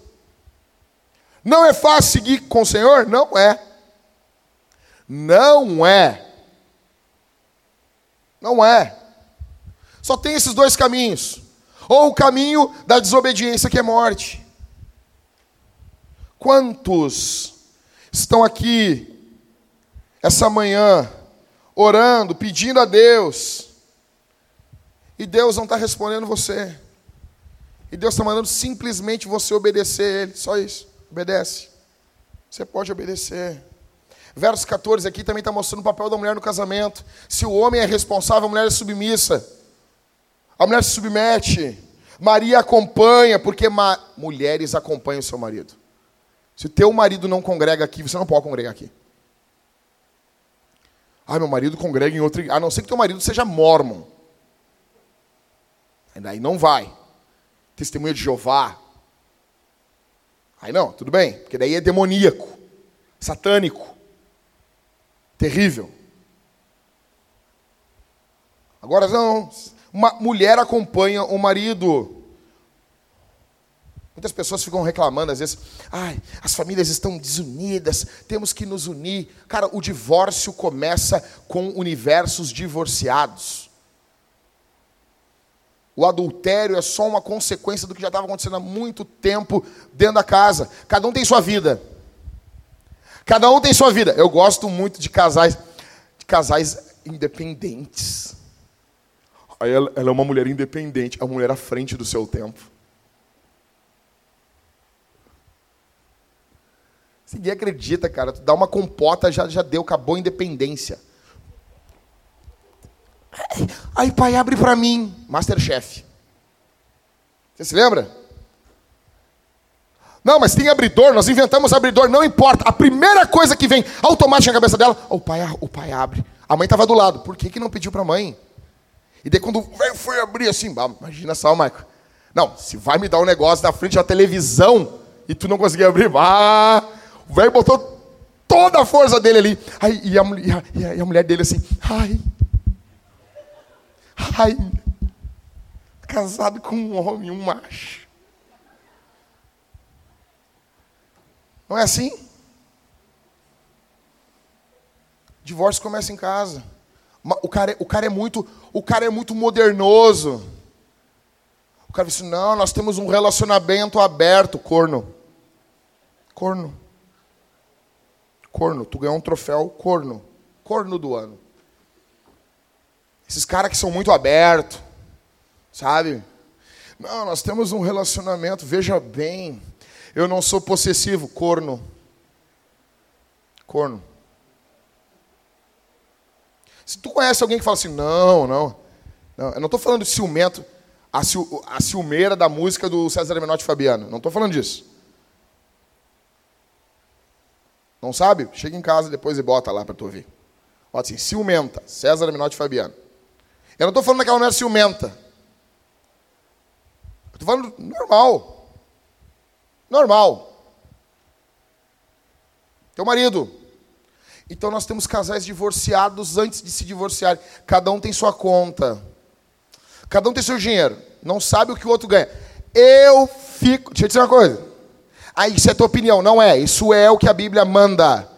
Não é fácil seguir com o Senhor? Não é. Não é. Não é. Só tem esses dois caminhos. Ou o caminho da desobediência, que é morte. Quantos estão aqui essa manhã orando, pedindo a Deus e Deus não está respondendo você. E Deus está mandando simplesmente você obedecer Ele. Só isso. Obedece. Você pode obedecer. Verso 14 aqui também está mostrando o papel da mulher no casamento. Se o homem é responsável, a mulher é submissa. A mulher se submete. Maria acompanha, porque ma mulheres acompanham o seu marido. Se o teu marido não congrega aqui, você não pode congregar aqui. Ah, meu marido congrega em outra. A não ser que teu marido seja mormon. Aí não vai. Testemunha de Jeová. Aí não, tudo bem, porque daí é demoníaco, satânico, terrível. Agora não, uma mulher acompanha o marido. Muitas pessoas ficam reclamando às vezes, ai, as famílias estão desunidas, temos que nos unir. Cara, o divórcio começa com universos divorciados. O adultério é só uma consequência do que já estava acontecendo há muito tempo dentro da casa. Cada um tem sua vida. Cada um tem sua vida. Eu gosto muito de casais, de casais independentes. Aí ela, ela é uma mulher independente, é uma mulher à frente do seu tempo. Ninguém acredita, cara. Tu dá uma compota, já, já deu, acabou a independência. Aí, pai, abre para mim. Masterchef. Você se lembra? Não, mas tem abridor, nós inventamos abridor, não importa. A primeira coisa que vem automática na cabeça dela, o pai, o pai abre. A mãe estava do lado. Por que, que não pediu para a mãe? E daí quando o foi abrir assim, imagina só, Michael. Não, se vai me dar um negócio na frente da televisão e tu não conseguir abrir, ah, o velho botou toda a força dele ali. Aí, e, a, e, a, e a mulher dele assim, ai, ai, casado com um homem, um macho. Não é assim? Divórcio começa em casa. O cara, é, o cara é muito, o cara é muito modernoso. O cara disse: "Não, nós temos um relacionamento aberto, corno". Corno. Corno, tu ganhou um troféu corno. Corno do ano. Esses caras que são muito abertos, sabe? Não, nós temos um relacionamento, veja bem. Eu não sou possessivo, corno. Corno. Se tu conhece alguém que fala assim, não, não, não eu não estou falando de ciumento, a, ciu, a ciumeira da música do César Menotti Fabiano, não estou falando disso. Não sabe? Chega em casa depois e bota lá para tu ouvir. Bota assim, ciumenta, César Menotti Fabiano. Eu não estou falando daquela mulher ciumenta. Estou falando normal. Normal. Teu marido. Então nós temos casais divorciados antes de se divorciar. Cada um tem sua conta. Cada um tem seu dinheiro. Não sabe o que o outro ganha. Eu fico. Deixa eu dizer uma coisa. Ah, isso é tua opinião. Não é. Isso é o que a Bíblia manda.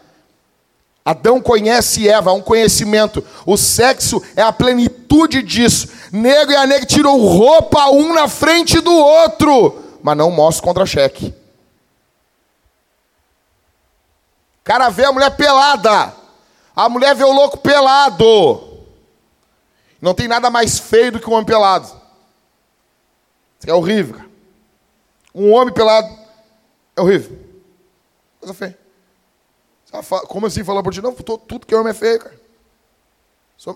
Adão conhece Eva, há um conhecimento. O sexo é a plenitude disso. Nego e a nega tiram roupa um na frente do outro, mas não mostra contra-cheque. cara vê a mulher pelada. A mulher vê o louco pelado. Não tem nada mais feio do que um homem pelado. Isso é horrível, cara. Um homem pelado é horrível. Coisa feia. Como assim falar por ti? Não, tudo que é homem é feio, cara.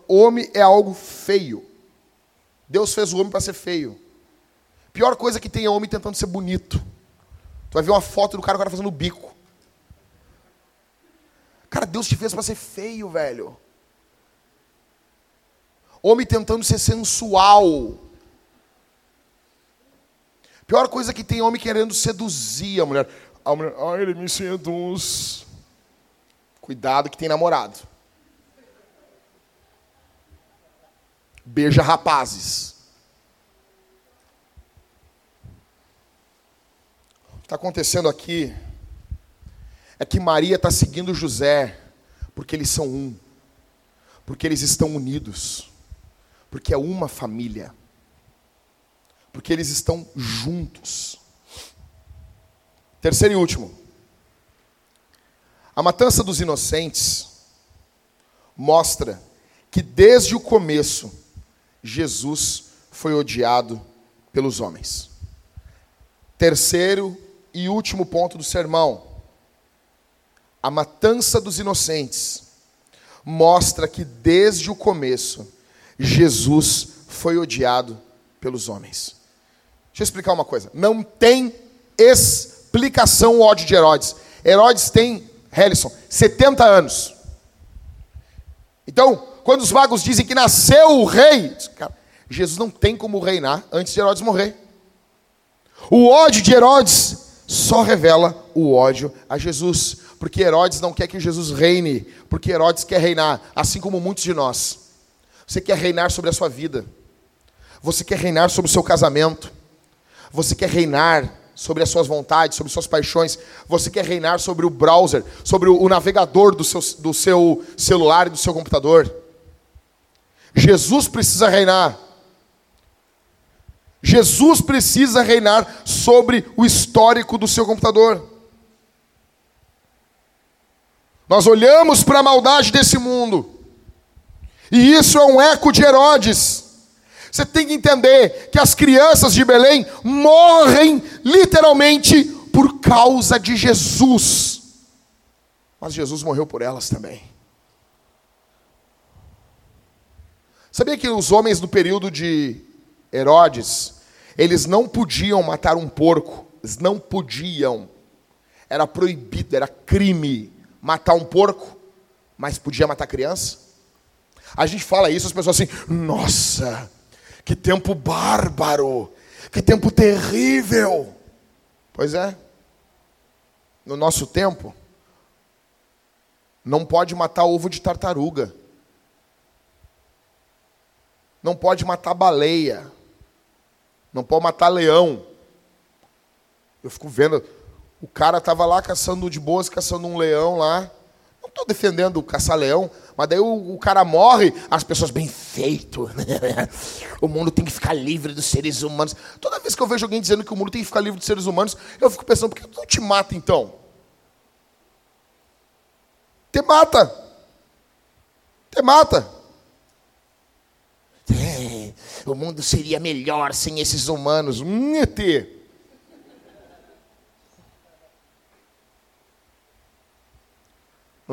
Homem é algo feio. Deus fez o homem para ser feio. Pior coisa que tem é homem tentando ser bonito. Tu vai ver uma foto do cara, o cara fazendo bico. Cara, Deus te fez para ser feio, velho. Homem tentando ser sensual. Pior coisa que tem homem querendo seduzir a mulher. A mulher, ah, ele me seduz. Cuidado que tem namorado. Beija rapazes. O que está acontecendo aqui é que Maria está seguindo José, porque eles são um, porque eles estão unidos, porque é uma família, porque eles estão juntos. Terceiro e último, a matança dos inocentes mostra que desde o começo Jesus foi odiado pelos homens. Terceiro e último ponto do sermão a matança dos inocentes, mostra que desde o começo Jesus foi odiado pelos homens. Deixa eu explicar uma coisa. Não tem explicação o ódio de Herodes. Herodes tem, Helison, 70 anos. Então, quando os magos dizem que nasceu o rei, cara, Jesus não tem como reinar antes de Herodes morrer. O ódio de Herodes só revela o ódio a Jesus porque Herodes não quer que Jesus reine, porque Herodes quer reinar, assim como muitos de nós. Você quer reinar sobre a sua vida, você quer reinar sobre o seu casamento, você quer reinar sobre as suas vontades, sobre suas paixões, você quer reinar sobre o browser, sobre o navegador do seu, do seu celular e do seu computador. Jesus precisa reinar. Jesus precisa reinar sobre o histórico do seu computador. Nós olhamos para a maldade desse mundo, e isso é um eco de Herodes. Você tem que entender que as crianças de Belém morrem literalmente por causa de Jesus. Mas Jesus morreu por elas também. Sabia que os homens no período de Herodes, eles não podiam matar um porco, eles não podiam. era proibido, era crime matar um porco, mas podia matar criança. A gente fala isso, as pessoas assim, nossa, que tempo bárbaro, que tempo terrível. Pois é, no nosso tempo, não pode matar ovo de tartaruga, não pode matar baleia, não pode matar leão. Eu fico vendo, o cara estava lá caçando de boas, caçando um leão lá. Estou defendendo caçar leão, mas daí o, o, cara morre, as pessoas, bem feito. (laughs) o mundo tem que ficar livre dos seres humanos. Toda vez que eu vejo alguém dizendo que o mundo tem que ficar livre dos seres humanos, eu fico pensando, por que tu não te mata então? Te mata. Te mata. É, o mundo seria melhor sem esses humanos. Hum, ET.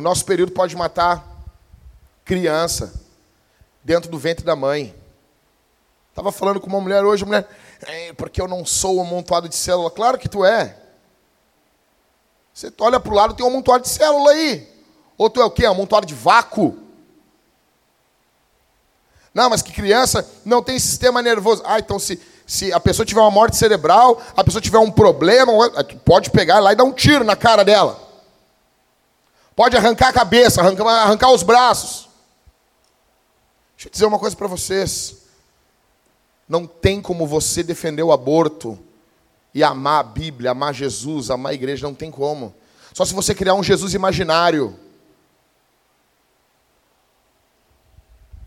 No nosso período pode matar criança dentro do ventre da mãe. Estava falando com uma mulher hoje, mulher, é, porque eu não sou um amontoado de célula. Claro que tu é. Você olha para o lado, tem um amontoado de célula aí. Ou tu é o quê? Um amontoado de vácuo. Não, mas que criança não tem sistema nervoso. Ah, então se, se a pessoa tiver uma morte cerebral, a pessoa tiver um problema, pode pegar lá e dar um tiro na cara dela. Pode arrancar a cabeça, arrancar, arrancar os braços. Deixa eu dizer uma coisa para vocês. Não tem como você defender o aborto e amar a Bíblia, amar Jesus, amar a igreja, não tem como. Só se você criar um Jesus imaginário.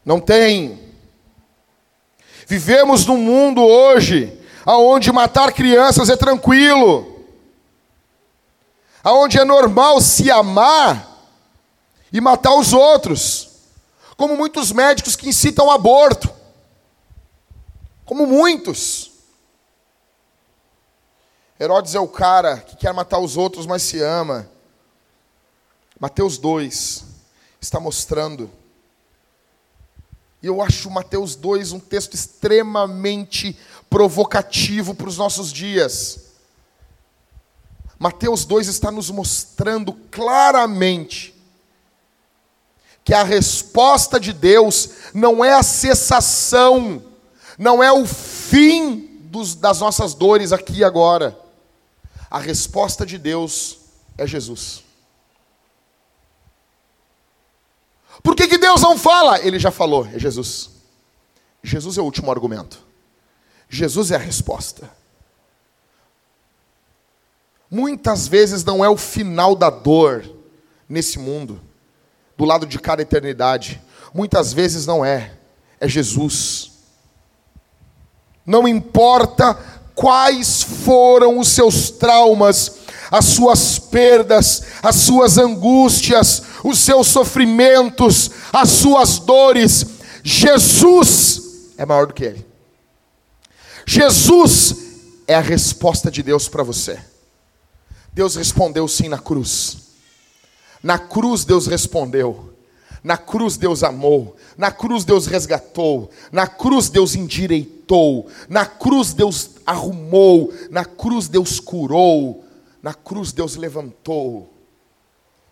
Não tem. Vivemos num mundo hoje aonde matar crianças é tranquilo aonde é normal se amar e matar os outros, como muitos médicos que incitam aborto, como muitos. Herodes é o cara que quer matar os outros, mas se ama. Mateus 2 está mostrando. E eu acho Mateus 2 um texto extremamente provocativo para os nossos dias. Mateus 2 está nos mostrando claramente que a resposta de Deus não é a cessação, não é o fim dos, das nossas dores aqui e agora. A resposta de Deus é Jesus. Por que, que Deus não fala? Ele já falou, é Jesus. Jesus é o último argumento. Jesus é a resposta. Muitas vezes não é o final da dor nesse mundo, do lado de cada eternidade. Muitas vezes não é, é Jesus. Não importa quais foram os seus traumas, as suas perdas, as suas angústias, os seus sofrimentos, as suas dores, Jesus é maior do que ele. Jesus é a resposta de Deus para você. Deus respondeu sim na cruz. Na cruz Deus respondeu. Na cruz Deus amou. Na cruz Deus resgatou. Na cruz Deus endireitou. Na cruz Deus arrumou. Na cruz Deus curou. Na cruz Deus levantou.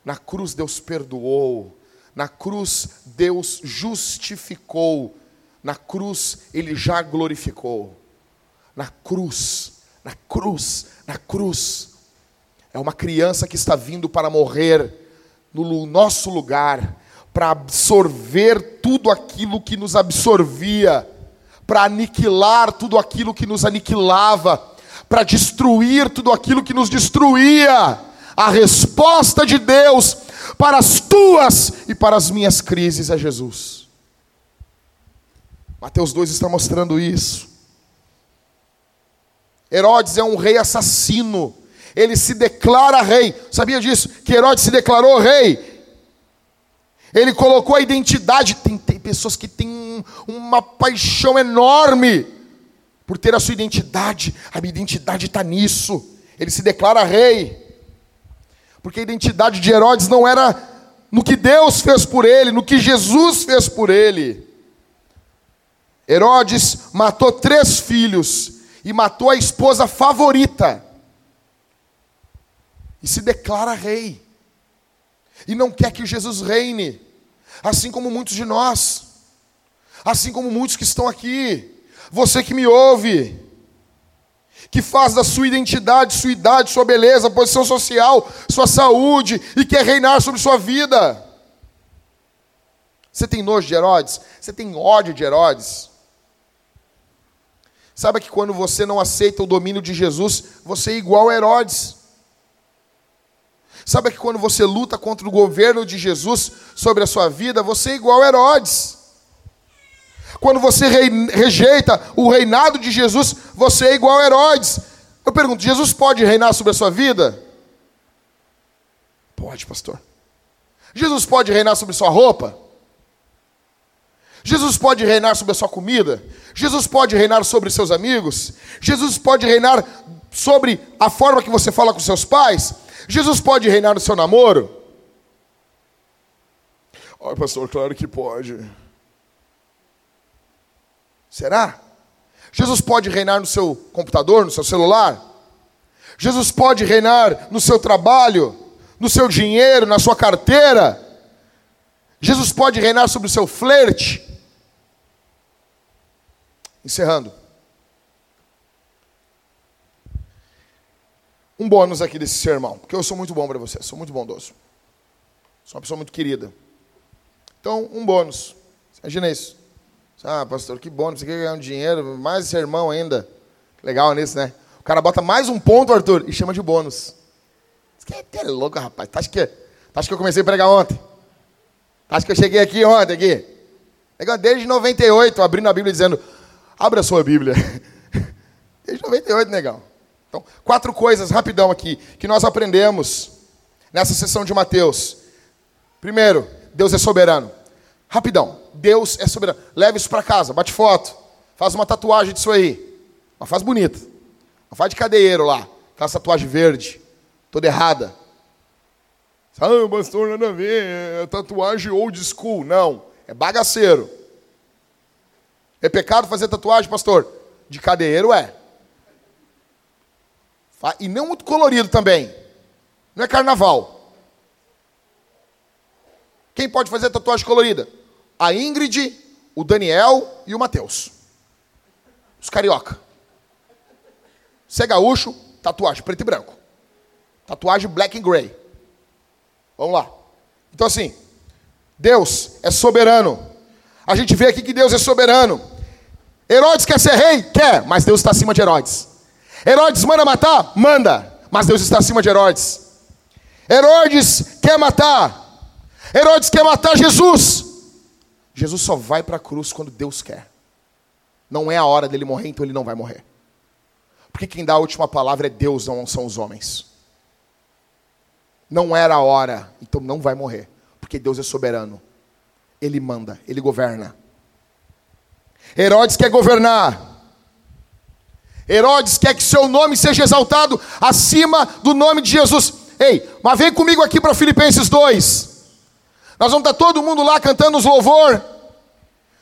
Na cruz Deus perdoou. Na cruz Deus justificou. Na cruz Ele já glorificou. Na cruz, na cruz, na cruz é uma criança que está vindo para morrer no nosso lugar, para absorver tudo aquilo que nos absorvia, para aniquilar tudo aquilo que nos aniquilava, para destruir tudo aquilo que nos destruía. A resposta de Deus para as tuas e para as minhas crises é Jesus. Mateus 2 está mostrando isso. Herodes é um rei assassino ele se declara rei. Sabia disso? Que Herodes se declarou rei. Ele colocou a identidade. Tem, tem pessoas que têm uma paixão enorme por ter a sua identidade. A minha identidade está nisso. Ele se declara rei. Porque a identidade de Herodes não era no que Deus fez por ele, no que Jesus fez por ele. Herodes matou três filhos e matou a esposa favorita. E se declara rei. E não quer que Jesus reine, assim como muitos de nós, assim como muitos que estão aqui, você que me ouve, que faz da sua identidade, sua idade, sua beleza, posição social, sua saúde e quer reinar sobre sua vida. Você tem nojo de Herodes? Você tem ódio de Herodes? Sabe que quando você não aceita o domínio de Jesus, você é igual a Herodes. Sabe que quando você luta contra o governo de Jesus sobre a sua vida, você é igual Herodes. Quando você rejeita o reinado de Jesus, você é igual Herodes. Eu pergunto: Jesus pode reinar sobre a sua vida? Pode, pastor. Jesus pode reinar sobre sua roupa? Jesus pode reinar sobre a sua comida? Jesus pode reinar sobre seus amigos? Jesus pode reinar sobre a forma que você fala com seus pais? Jesus pode reinar no seu namoro? Ai, pastor, claro que pode. Será? Jesus pode reinar no seu computador, no seu celular? Jesus pode reinar no seu trabalho, no seu dinheiro, na sua carteira? Jesus pode reinar sobre o seu flerte? Encerrando. Um bônus aqui desse sermão, porque eu sou muito bom para você, sou muito bondoso. Sou uma pessoa muito querida. Então, um bônus. Imagina isso. Ah, pastor, que bônus, você quer ganhar um dinheiro, mais sermão ainda. Legal nisso, né? O cara bota mais um ponto, Arthur, e chama de bônus. Você é louco, rapaz. Tá, acha que, tá, que eu comecei a pregar ontem? Tá, acha que eu cheguei aqui ontem, aqui? Desde 98, abrindo a Bíblia dizendo, abra a sua Bíblia. (laughs) Desde 98, negão. Então, quatro coisas rapidão aqui que nós aprendemos nessa sessão de Mateus. Primeiro, Deus é soberano. Rapidão. Deus é soberano. Leve isso para casa, bate foto. Faz uma tatuagem disso aí. Mas faz bonita. Não faz de cadeiro lá. Faz tatuagem verde. Toda errada. Ah, pastor, nada a ver. É tatuagem old school. Não. É bagaceiro. É pecado fazer tatuagem, pastor? De cadeiro é. E não muito colorido também. Não é carnaval. Quem pode fazer tatuagem colorida? A Ingrid, o Daniel e o Matheus. Os carioca. Você é gaúcho, tatuagem preto e branco. Tatuagem black and gray. Vamos lá. Então assim, Deus é soberano. A gente vê aqui que Deus é soberano. Herodes quer ser rei? Quer, mas Deus está acima de Herodes. Herodes manda matar? Manda, mas Deus está acima de Herodes. Herodes quer matar. Herodes quer matar Jesus. Jesus só vai para a cruz quando Deus quer. Não é a hora dele morrer, então ele não vai morrer. Porque quem dá a última palavra é Deus, não são os homens. Não era a hora, então não vai morrer. Porque Deus é soberano. Ele manda, ele governa. Herodes quer governar. Herodes quer que seu nome seja exaltado acima do nome de Jesus. Ei, mas vem comigo aqui para Filipenses 2. Nós vamos estar todo mundo lá cantando os louvor.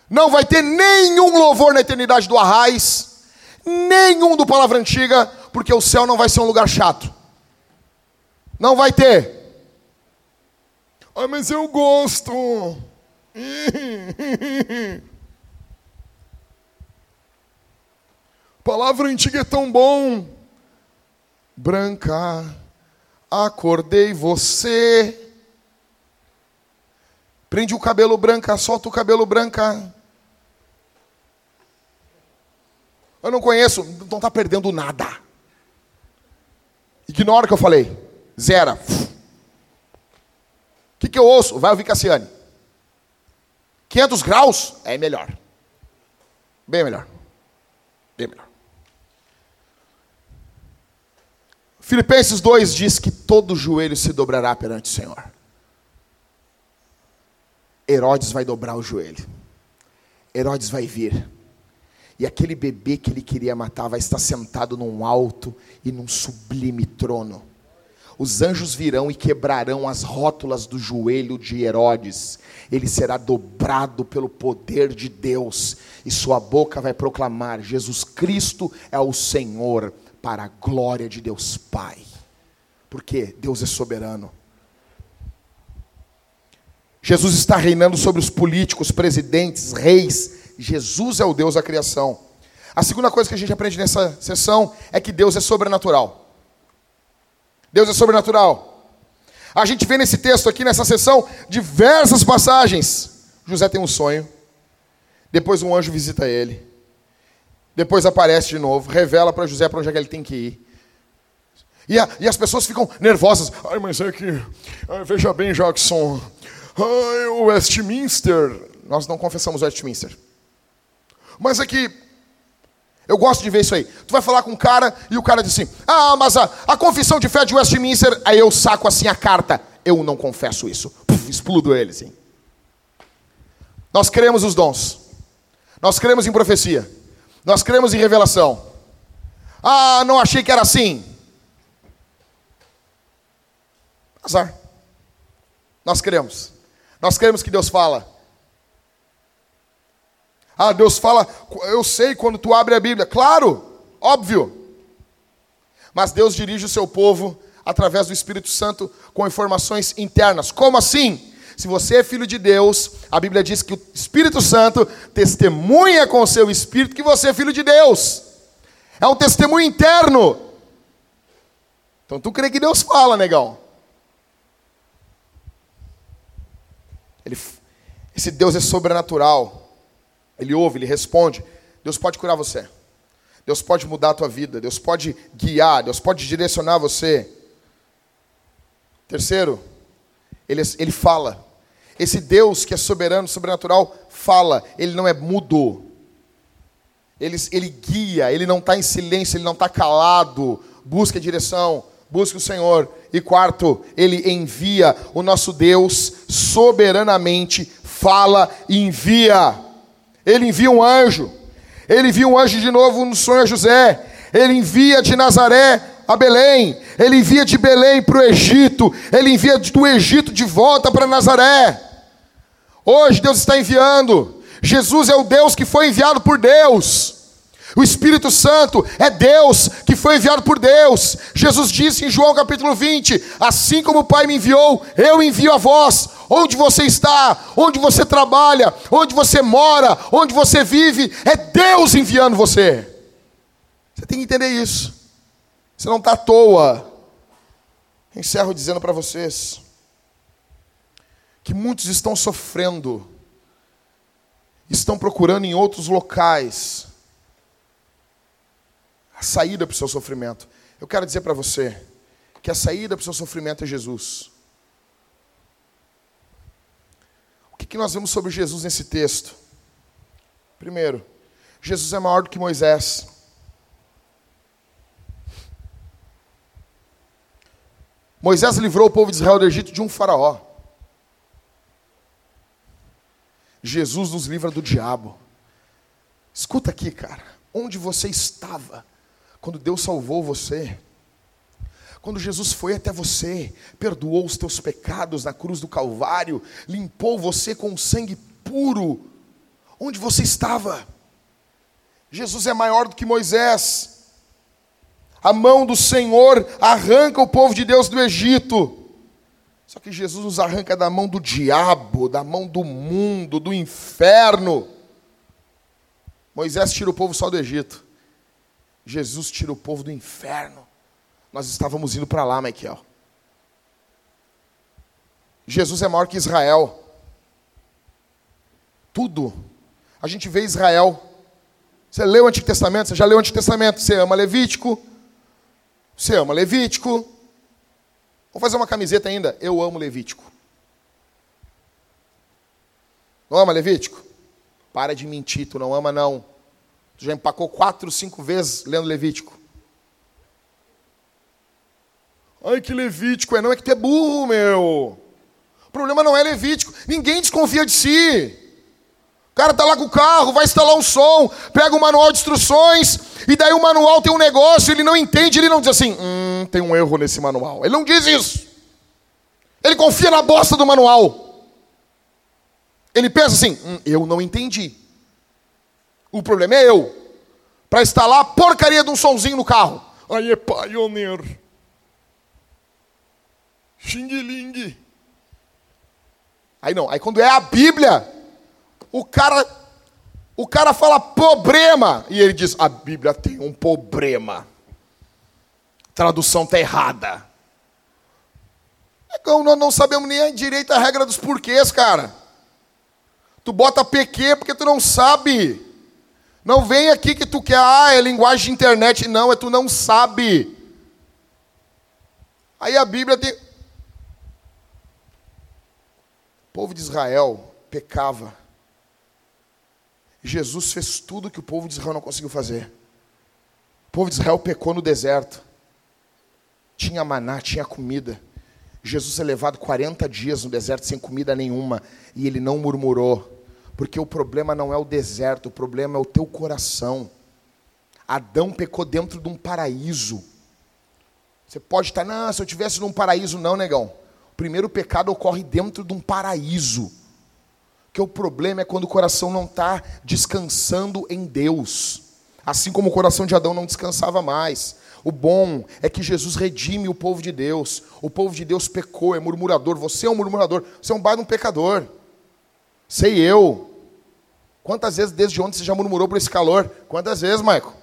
Não vai ter nenhum louvor na eternidade do Arraiz, nenhum do Palavra Antiga, porque o céu não vai ser um lugar chato. Não vai ter. Ah, mas eu gosto. (laughs) Palavra antiga é tão bom. Branca, acordei você. Prende o cabelo branca, solta o cabelo branca. Eu não conheço, não está perdendo nada. Ignora o que eu falei. Zera. O que, que eu ouço? Vai ouvir Cassiane. 500 graus é melhor. Bem melhor. Bem melhor. Filipenses 2 diz que todo joelho se dobrará perante o Senhor. Herodes vai dobrar o joelho. Herodes vai vir. E aquele bebê que ele queria matar vai estar sentado num alto e num sublime trono. Os anjos virão e quebrarão as rótulas do joelho de Herodes. Ele será dobrado pelo poder de Deus, e sua boca vai proclamar: Jesus Cristo é o Senhor para a glória de Deus Pai. Porque Deus é soberano. Jesus está reinando sobre os políticos, presidentes, reis. Jesus é o Deus da criação. A segunda coisa que a gente aprende nessa sessão é que Deus é sobrenatural. Deus é sobrenatural. A gente vê nesse texto aqui, nessa sessão, diversas passagens. José tem um sonho. Depois um anjo visita ele. Depois aparece de novo, revela para José para onde é que ele tem que ir. E, a, e, as pessoas ficam nervosas. Ai, mas é que. Ai, veja bem, Jackson. Ai, o Westminster. Nós não confessamos Westminster. Mas é que. Eu gosto de ver isso aí. Tu vai falar com um cara e o cara diz assim: Ah, mas a, a confissão de fé de Westminster. Aí eu saco assim a carta. Eu não confesso isso. Puf, explodo ele. Nós cremos os dons. Nós cremos em profecia. Nós cremos em revelação. Ah, não achei que era assim. Azar. Nós cremos. Nós cremos que Deus fala. Ah, Deus fala, eu sei quando tu abre a Bíblia. Claro, óbvio. Mas Deus dirige o seu povo através do Espírito Santo com informações internas. Como assim? Se você é filho de Deus, a Bíblia diz que o Espírito Santo testemunha com o seu espírito que você é filho de Deus. É um testemunho interno. Então tu crê que Deus fala, negão. Ele, esse Deus é sobrenatural. Ele ouve, ele responde. Deus pode curar você. Deus pode mudar a tua vida. Deus pode guiar. Deus pode direcionar você. Terceiro, ele, ele fala. Esse Deus que é soberano, sobrenatural, fala, ele não é mudo. Ele, ele guia, ele não está em silêncio, ele não está calado. Busca a direção, busca o Senhor. E quarto, ele envia o nosso Deus soberanamente, fala e envia. Ele envia um anjo. Ele envia um anjo de novo no sonho a José. Ele envia de Nazaré a Belém. Ele envia de Belém para o Egito. Ele envia do Egito de volta para Nazaré. Hoje Deus está enviando. Jesus é o Deus que foi enviado por Deus. O Espírito Santo é Deus que foi enviado por Deus. Jesus disse em João capítulo 20: Assim como o Pai me enviou, eu envio a vós. Onde você está, onde você trabalha, onde você mora, onde você vive, é Deus enviando você. Você tem que entender isso. Você não está à toa. Encerro dizendo para vocês: que muitos estão sofrendo, estão procurando em outros locais a saída para o seu sofrimento. Eu quero dizer para você que a saída para o seu sofrimento é Jesus. O que, que nós vemos sobre Jesus nesse texto? Primeiro, Jesus é maior do que Moisés. Moisés livrou o povo de Israel do Egito de um faraó. Jesus nos livra do diabo. Escuta aqui, cara. Onde você estava quando Deus salvou você? Quando Jesus foi até você, perdoou os teus pecados na cruz do Calvário, limpou você com sangue puro. Onde você estava? Jesus é maior do que Moisés. A mão do Senhor arranca o povo de Deus do Egito. Só que Jesus nos arranca da mão do diabo, da mão do mundo, do inferno. Moisés tira o povo só do Egito. Jesus tira o povo do inferno. Nós estávamos indo para lá, Michael. Jesus é maior que Israel. Tudo. A gente vê Israel. Você leu o Antigo Testamento? Você já leu o Antigo Testamento? Você ama Levítico? Você ama Levítico? Vou fazer uma camiseta ainda. Eu amo Levítico. Não ama Levítico? Para de mentir, tu não ama não. Tu já empacou quatro, cinco vezes lendo Levítico. Ai, que Levítico é. Não, é que tu é burro, meu. O problema não é Levítico. Ninguém desconfia de si. O cara tá lá com o carro, vai instalar um som, pega o manual de instruções, e daí o manual tem um negócio, ele não entende, ele não diz assim, hum, tem um erro nesse manual. Ele não diz isso. Ele confia na bosta do manual. Ele pensa assim, hum, eu não entendi. O problema é eu. Para instalar a porcaria de um somzinho no carro. Aí é pioneiro. Xing Ling. Aí não, aí quando é a Bíblia, o cara o cara fala problema e ele diz: "A Bíblia tem um problema". Tradução tá errada. Então nós não sabemos nem direito a regra dos porquês, cara. Tu bota PQ porque tu não sabe. Não vem aqui que tu quer, ah, é linguagem de internet. Não, é tu não sabe. Aí a Bíblia tem. O povo de Israel pecava. Jesus fez tudo que o povo de Israel não conseguiu fazer. O povo de Israel pecou no deserto. Tinha maná, tinha comida. Jesus é levado 40 dias no deserto sem comida nenhuma e ele não murmurou. Porque o problema não é o deserto, o problema é o teu coração. Adão pecou dentro de um paraíso. Você pode estar, não, se eu tivesse num paraíso, não, negão. O primeiro pecado ocorre dentro de um paraíso. Que o problema é quando o coração não está descansando em Deus. Assim como o coração de Adão não descansava mais. O bom é que Jesus redime o povo de Deus. O povo de Deus pecou, é murmurador. Você é um murmurador, você é um baita um pecador. Sei eu. Quantas vezes desde ontem você já murmurou por esse calor? Quantas vezes, Maico?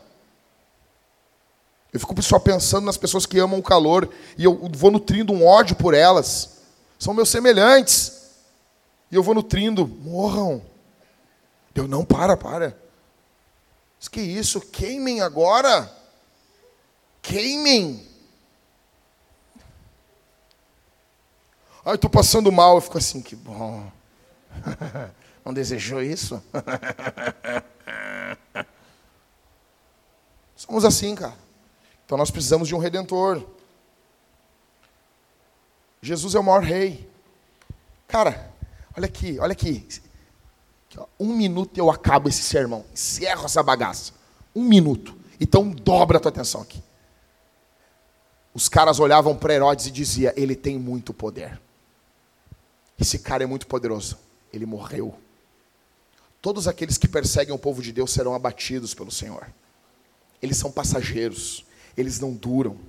Eu fico só pensando nas pessoas que amam o calor e eu vou nutrindo um ódio por elas. São meus semelhantes. E eu vou nutrindo, morram. Eu não para, para. Mas que isso? Queimem agora. Queimem. Ai, estou passando mal. Eu fico assim, que bom. (laughs) Não desejou isso? (laughs) Somos assim, cara. Então nós precisamos de um redentor. Jesus é o maior rei. Cara, olha aqui, olha aqui. Um minuto eu acabo esse sermão. Encerro essa bagaça. Um minuto. Então dobra a tua atenção aqui. Os caras olhavam para Herodes e diziam: Ele tem muito poder. Esse cara é muito poderoso. Ele morreu. Todos aqueles que perseguem o povo de Deus serão abatidos pelo Senhor. Eles são passageiros, eles não duram.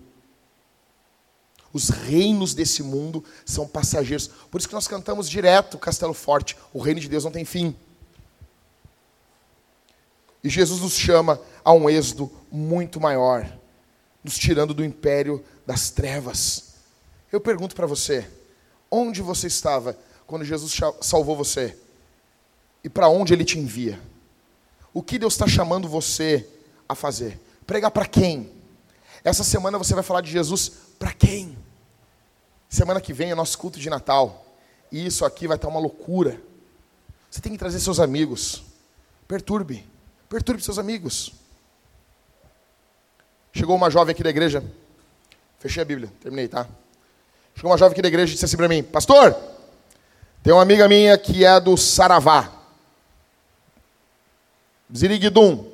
Os reinos desse mundo são passageiros. Por isso que nós cantamos direto Castelo Forte: o reino de Deus não tem fim. E Jesus nos chama a um êxodo muito maior, nos tirando do império das trevas. Eu pergunto para você: onde você estava quando Jesus salvou você? e para onde Ele te envia. O que Deus está chamando você a fazer? Pregar para quem? Essa semana você vai falar de Jesus para quem? Semana que vem é nosso culto de Natal. E isso aqui vai estar uma loucura. Você tem que trazer seus amigos. Perturbe. Perturbe seus amigos. Chegou uma jovem aqui da igreja. Fechei a Bíblia, terminei, tá? Chegou uma jovem aqui da igreja e disse assim para mim: Pastor, tem uma amiga minha que é do Saravá. Ziriguidum.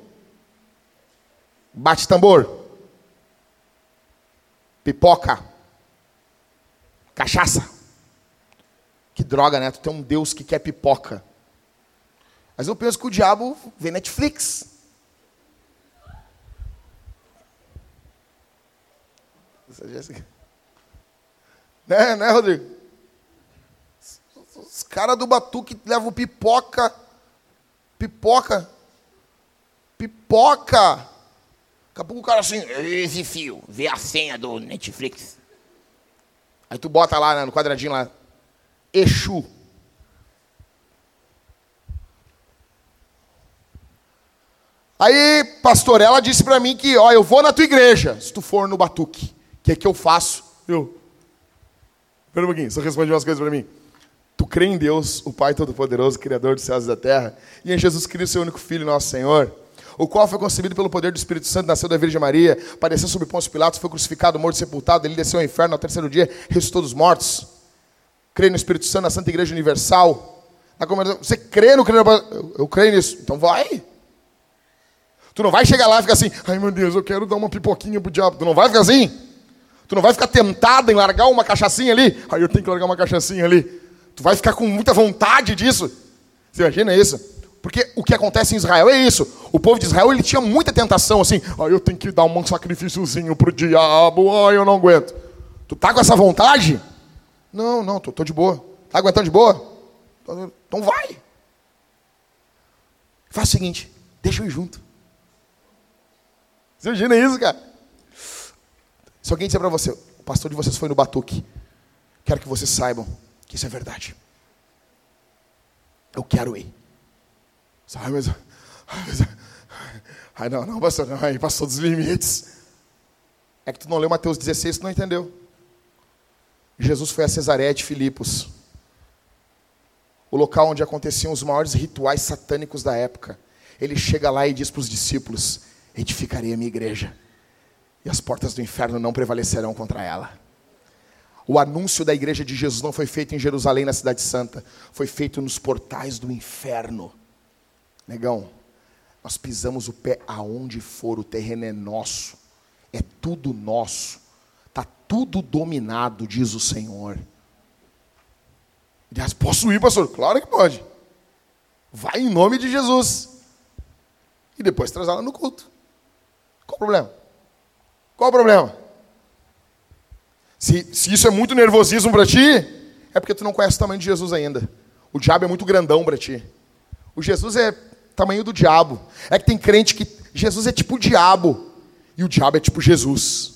Bate tambor. Pipoca. Cachaça. Que droga, né? Tu tem um Deus que quer pipoca. Mas eu penso que o diabo vê Netflix. Né, né, Rodrigo? Os caras do Batuque levam pipoca. Pipoca Pipoca. Daqui a pouco o cara assim, esse fio, vê a senha do Netflix. Aí tu bota lá né, no quadradinho lá, Exu. Aí, pastor, ela disse para mim que, ó, eu vou na tua igreja, se tu for no batuque. Que é que eu faço? Eu. Espera um pouquinho, só responde umas coisas para mim. Tu crê em Deus, o Pai Todo-Poderoso, Criador dos céus e da terra, e em Jesus Cristo, seu único Filho, nosso Senhor, o qual foi concebido pelo poder do Espírito Santo, nasceu da Virgem Maria, padeceu sob Pôncio Pilatos, foi crucificado, morto sepultado, ele desceu ao inferno ao terceiro dia, ressuscitou dos mortos. Crê no Espírito Santo, na Santa Igreja Universal. Você crê no eu, eu creio nisso. Então vai. Tu não vai chegar lá e ficar assim, ai meu Deus, eu quero dar uma pipoquinha pro diabo. Tu não vai ficar assim? Tu não vai ficar tentado em largar uma cachaçinha ali? Ai, eu tenho que largar uma cachaçinha ali. Tu vai ficar com muita vontade disso. Você imagina isso? Porque o que acontece em Israel é isso. O povo de Israel ele tinha muita tentação assim. Ah, eu tenho que dar um sacrifíciozinho pro diabo. Ah, eu não aguento. Tu tá com essa vontade? Não, não, tô, tô de boa. Tá aguentando de boa? Então vai. Faz o seguinte, deixa eu ir junto. Você imagina isso, cara? Se alguém disser para você, o pastor de vocês foi no batuque, quero que vocês saibam que isso é verdade. Eu quero ir. Sabe, mas, ai, não, não, pastor, não, aí passou dos limites. É que tu não leu Mateus 16, tu não entendeu. Jesus foi a Cesareia de Filipos o local onde aconteciam os maiores rituais satânicos da época. Ele chega lá e diz para os discípulos: Edificarei a minha igreja, e as portas do inferno não prevalecerão contra ela. O anúncio da igreja de Jesus não foi feito em Jerusalém, na Cidade Santa, foi feito nos portais do inferno. Negão, nós pisamos o pé aonde for, o terreno é nosso, é tudo nosso, está tudo dominado, diz o Senhor. Aliás, posso ir, pastor? Claro que pode. Vai em nome de Jesus. E depois traz ela no culto. Qual o problema? Qual o problema? Se, se isso é muito nervosismo para ti, é porque tu não conhece o tamanho de Jesus ainda. O diabo é muito grandão para ti. O Jesus é tamanho do diabo. É que tem crente que Jesus é tipo o diabo e o diabo é tipo Jesus.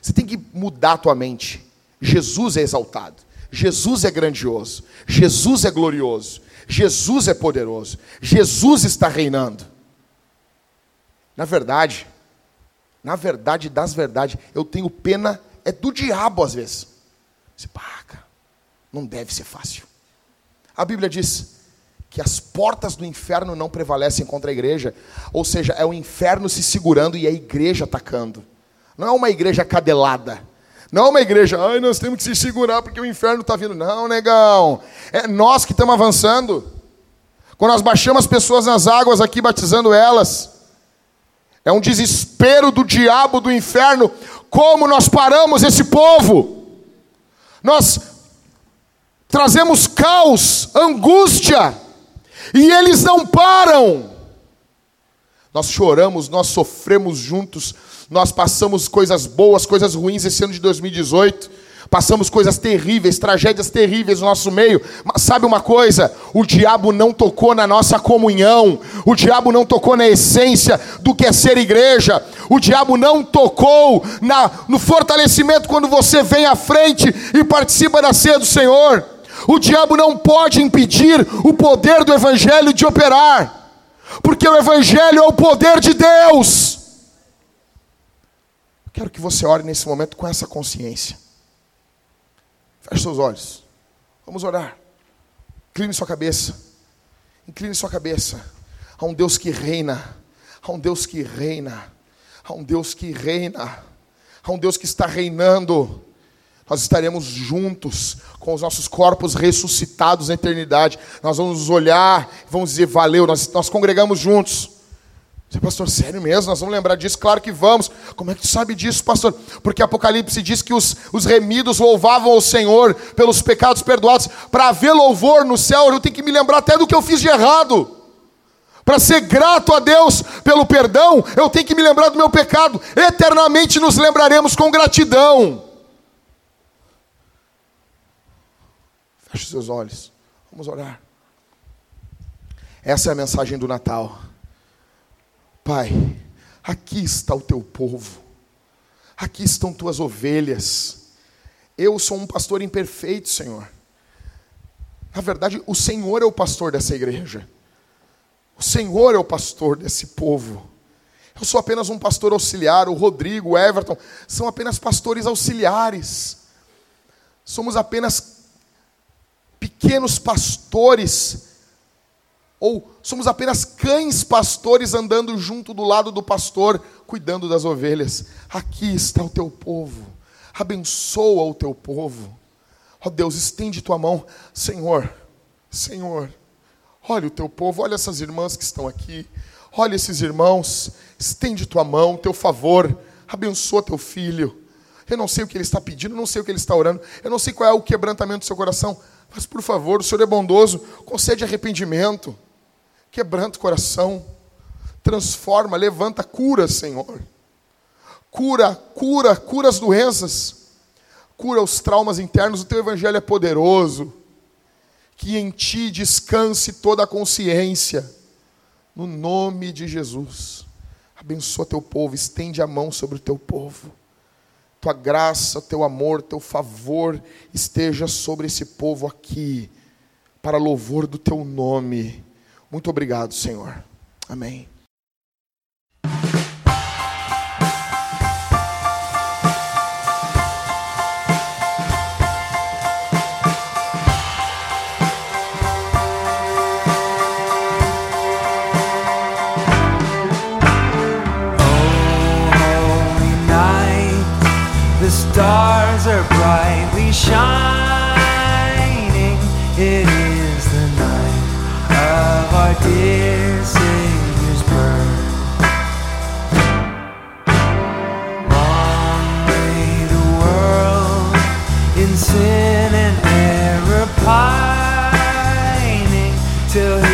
Você tem que mudar a tua mente. Jesus é exaltado. Jesus é grandioso, Jesus é glorioso, Jesus é poderoso, Jesus está reinando. Na verdade, na verdade das verdades, eu tenho pena é do diabo às vezes. Você paga, não deve ser fácil. A Bíblia diz que as portas do inferno não prevalecem contra a igreja, ou seja, é o inferno se segurando e a igreja atacando. Não é uma igreja cadelada não é uma igreja, ai, nós temos que se segurar porque o inferno está vindo. Não, negão. É nós que estamos avançando. Quando nós baixamos as pessoas nas águas aqui, batizando elas, é um desespero do diabo, do inferno. Como nós paramos esse povo? Nós trazemos caos, angústia, e eles não param. Nós choramos, nós sofremos juntos, nós passamos coisas boas, coisas ruins esse ano de 2018. Passamos coisas terríveis, tragédias terríveis no nosso meio. Mas sabe uma coisa? O diabo não tocou na nossa comunhão. O diabo não tocou na essência do que é ser igreja. O diabo não tocou na, no fortalecimento quando você vem à frente e participa da ceia do Senhor. O diabo não pode impedir o poder do Evangelho de operar, porque o Evangelho é o poder de Deus. Quero que você ore nesse momento com essa consciência. Feche seus olhos. Vamos orar. Incline sua cabeça. Incline sua cabeça. Há um Deus que reina. Há um Deus que reina. Há um Deus que reina. Há um Deus que está reinando. Nós estaremos juntos com os nossos corpos ressuscitados na eternidade. Nós vamos nos olhar, vamos dizer valeu. Nós, nós congregamos juntos. Você, pastor, sério mesmo? Nós vamos lembrar disso? Claro que vamos. Como é que tu sabe disso, pastor? Porque Apocalipse diz que os, os remidos louvavam ao Senhor pelos pecados perdoados. Para haver louvor no céu, eu tenho que me lembrar até do que eu fiz de errado. Para ser grato a Deus pelo perdão, eu tenho que me lembrar do meu pecado. Eternamente nos lembraremos com gratidão. Feche seus olhos. Vamos orar. Essa é a mensagem do Natal. Pai, aqui está o teu povo, aqui estão tuas ovelhas. Eu sou um pastor imperfeito, Senhor. Na verdade, o Senhor é o pastor dessa igreja. O Senhor é o pastor desse povo. Eu sou apenas um pastor auxiliar, o Rodrigo, o Everton, são apenas pastores auxiliares. Somos apenas pequenos pastores ou somos apenas cães pastores andando junto do lado do pastor, cuidando das ovelhas. Aqui está o teu povo. Abençoa o teu povo. Ó oh Deus, estende tua mão. Senhor, Senhor, olha o teu povo, olha essas irmãs que estão aqui. Olha esses irmãos, estende tua mão, teu favor. Abençoa teu filho. Eu não sei o que ele está pedindo, não sei o que ele está orando, eu não sei qual é o quebrantamento do seu coração, mas por favor, o Senhor é bondoso, concede arrependimento quebranta o coração, transforma, levanta, cura, Senhor. Cura, cura, cura as doenças. cura os traumas internos, o teu evangelho é poderoso. Que em ti descanse toda a consciência, no nome de Jesus. Abençoa teu povo, estende a mão sobre o teu povo. Tua graça, teu amor, teu favor esteja sobre esse povo aqui, para louvor do teu nome. Muito obrigado, Senhor. Amém. stars are brightly shining. It sin and error pining till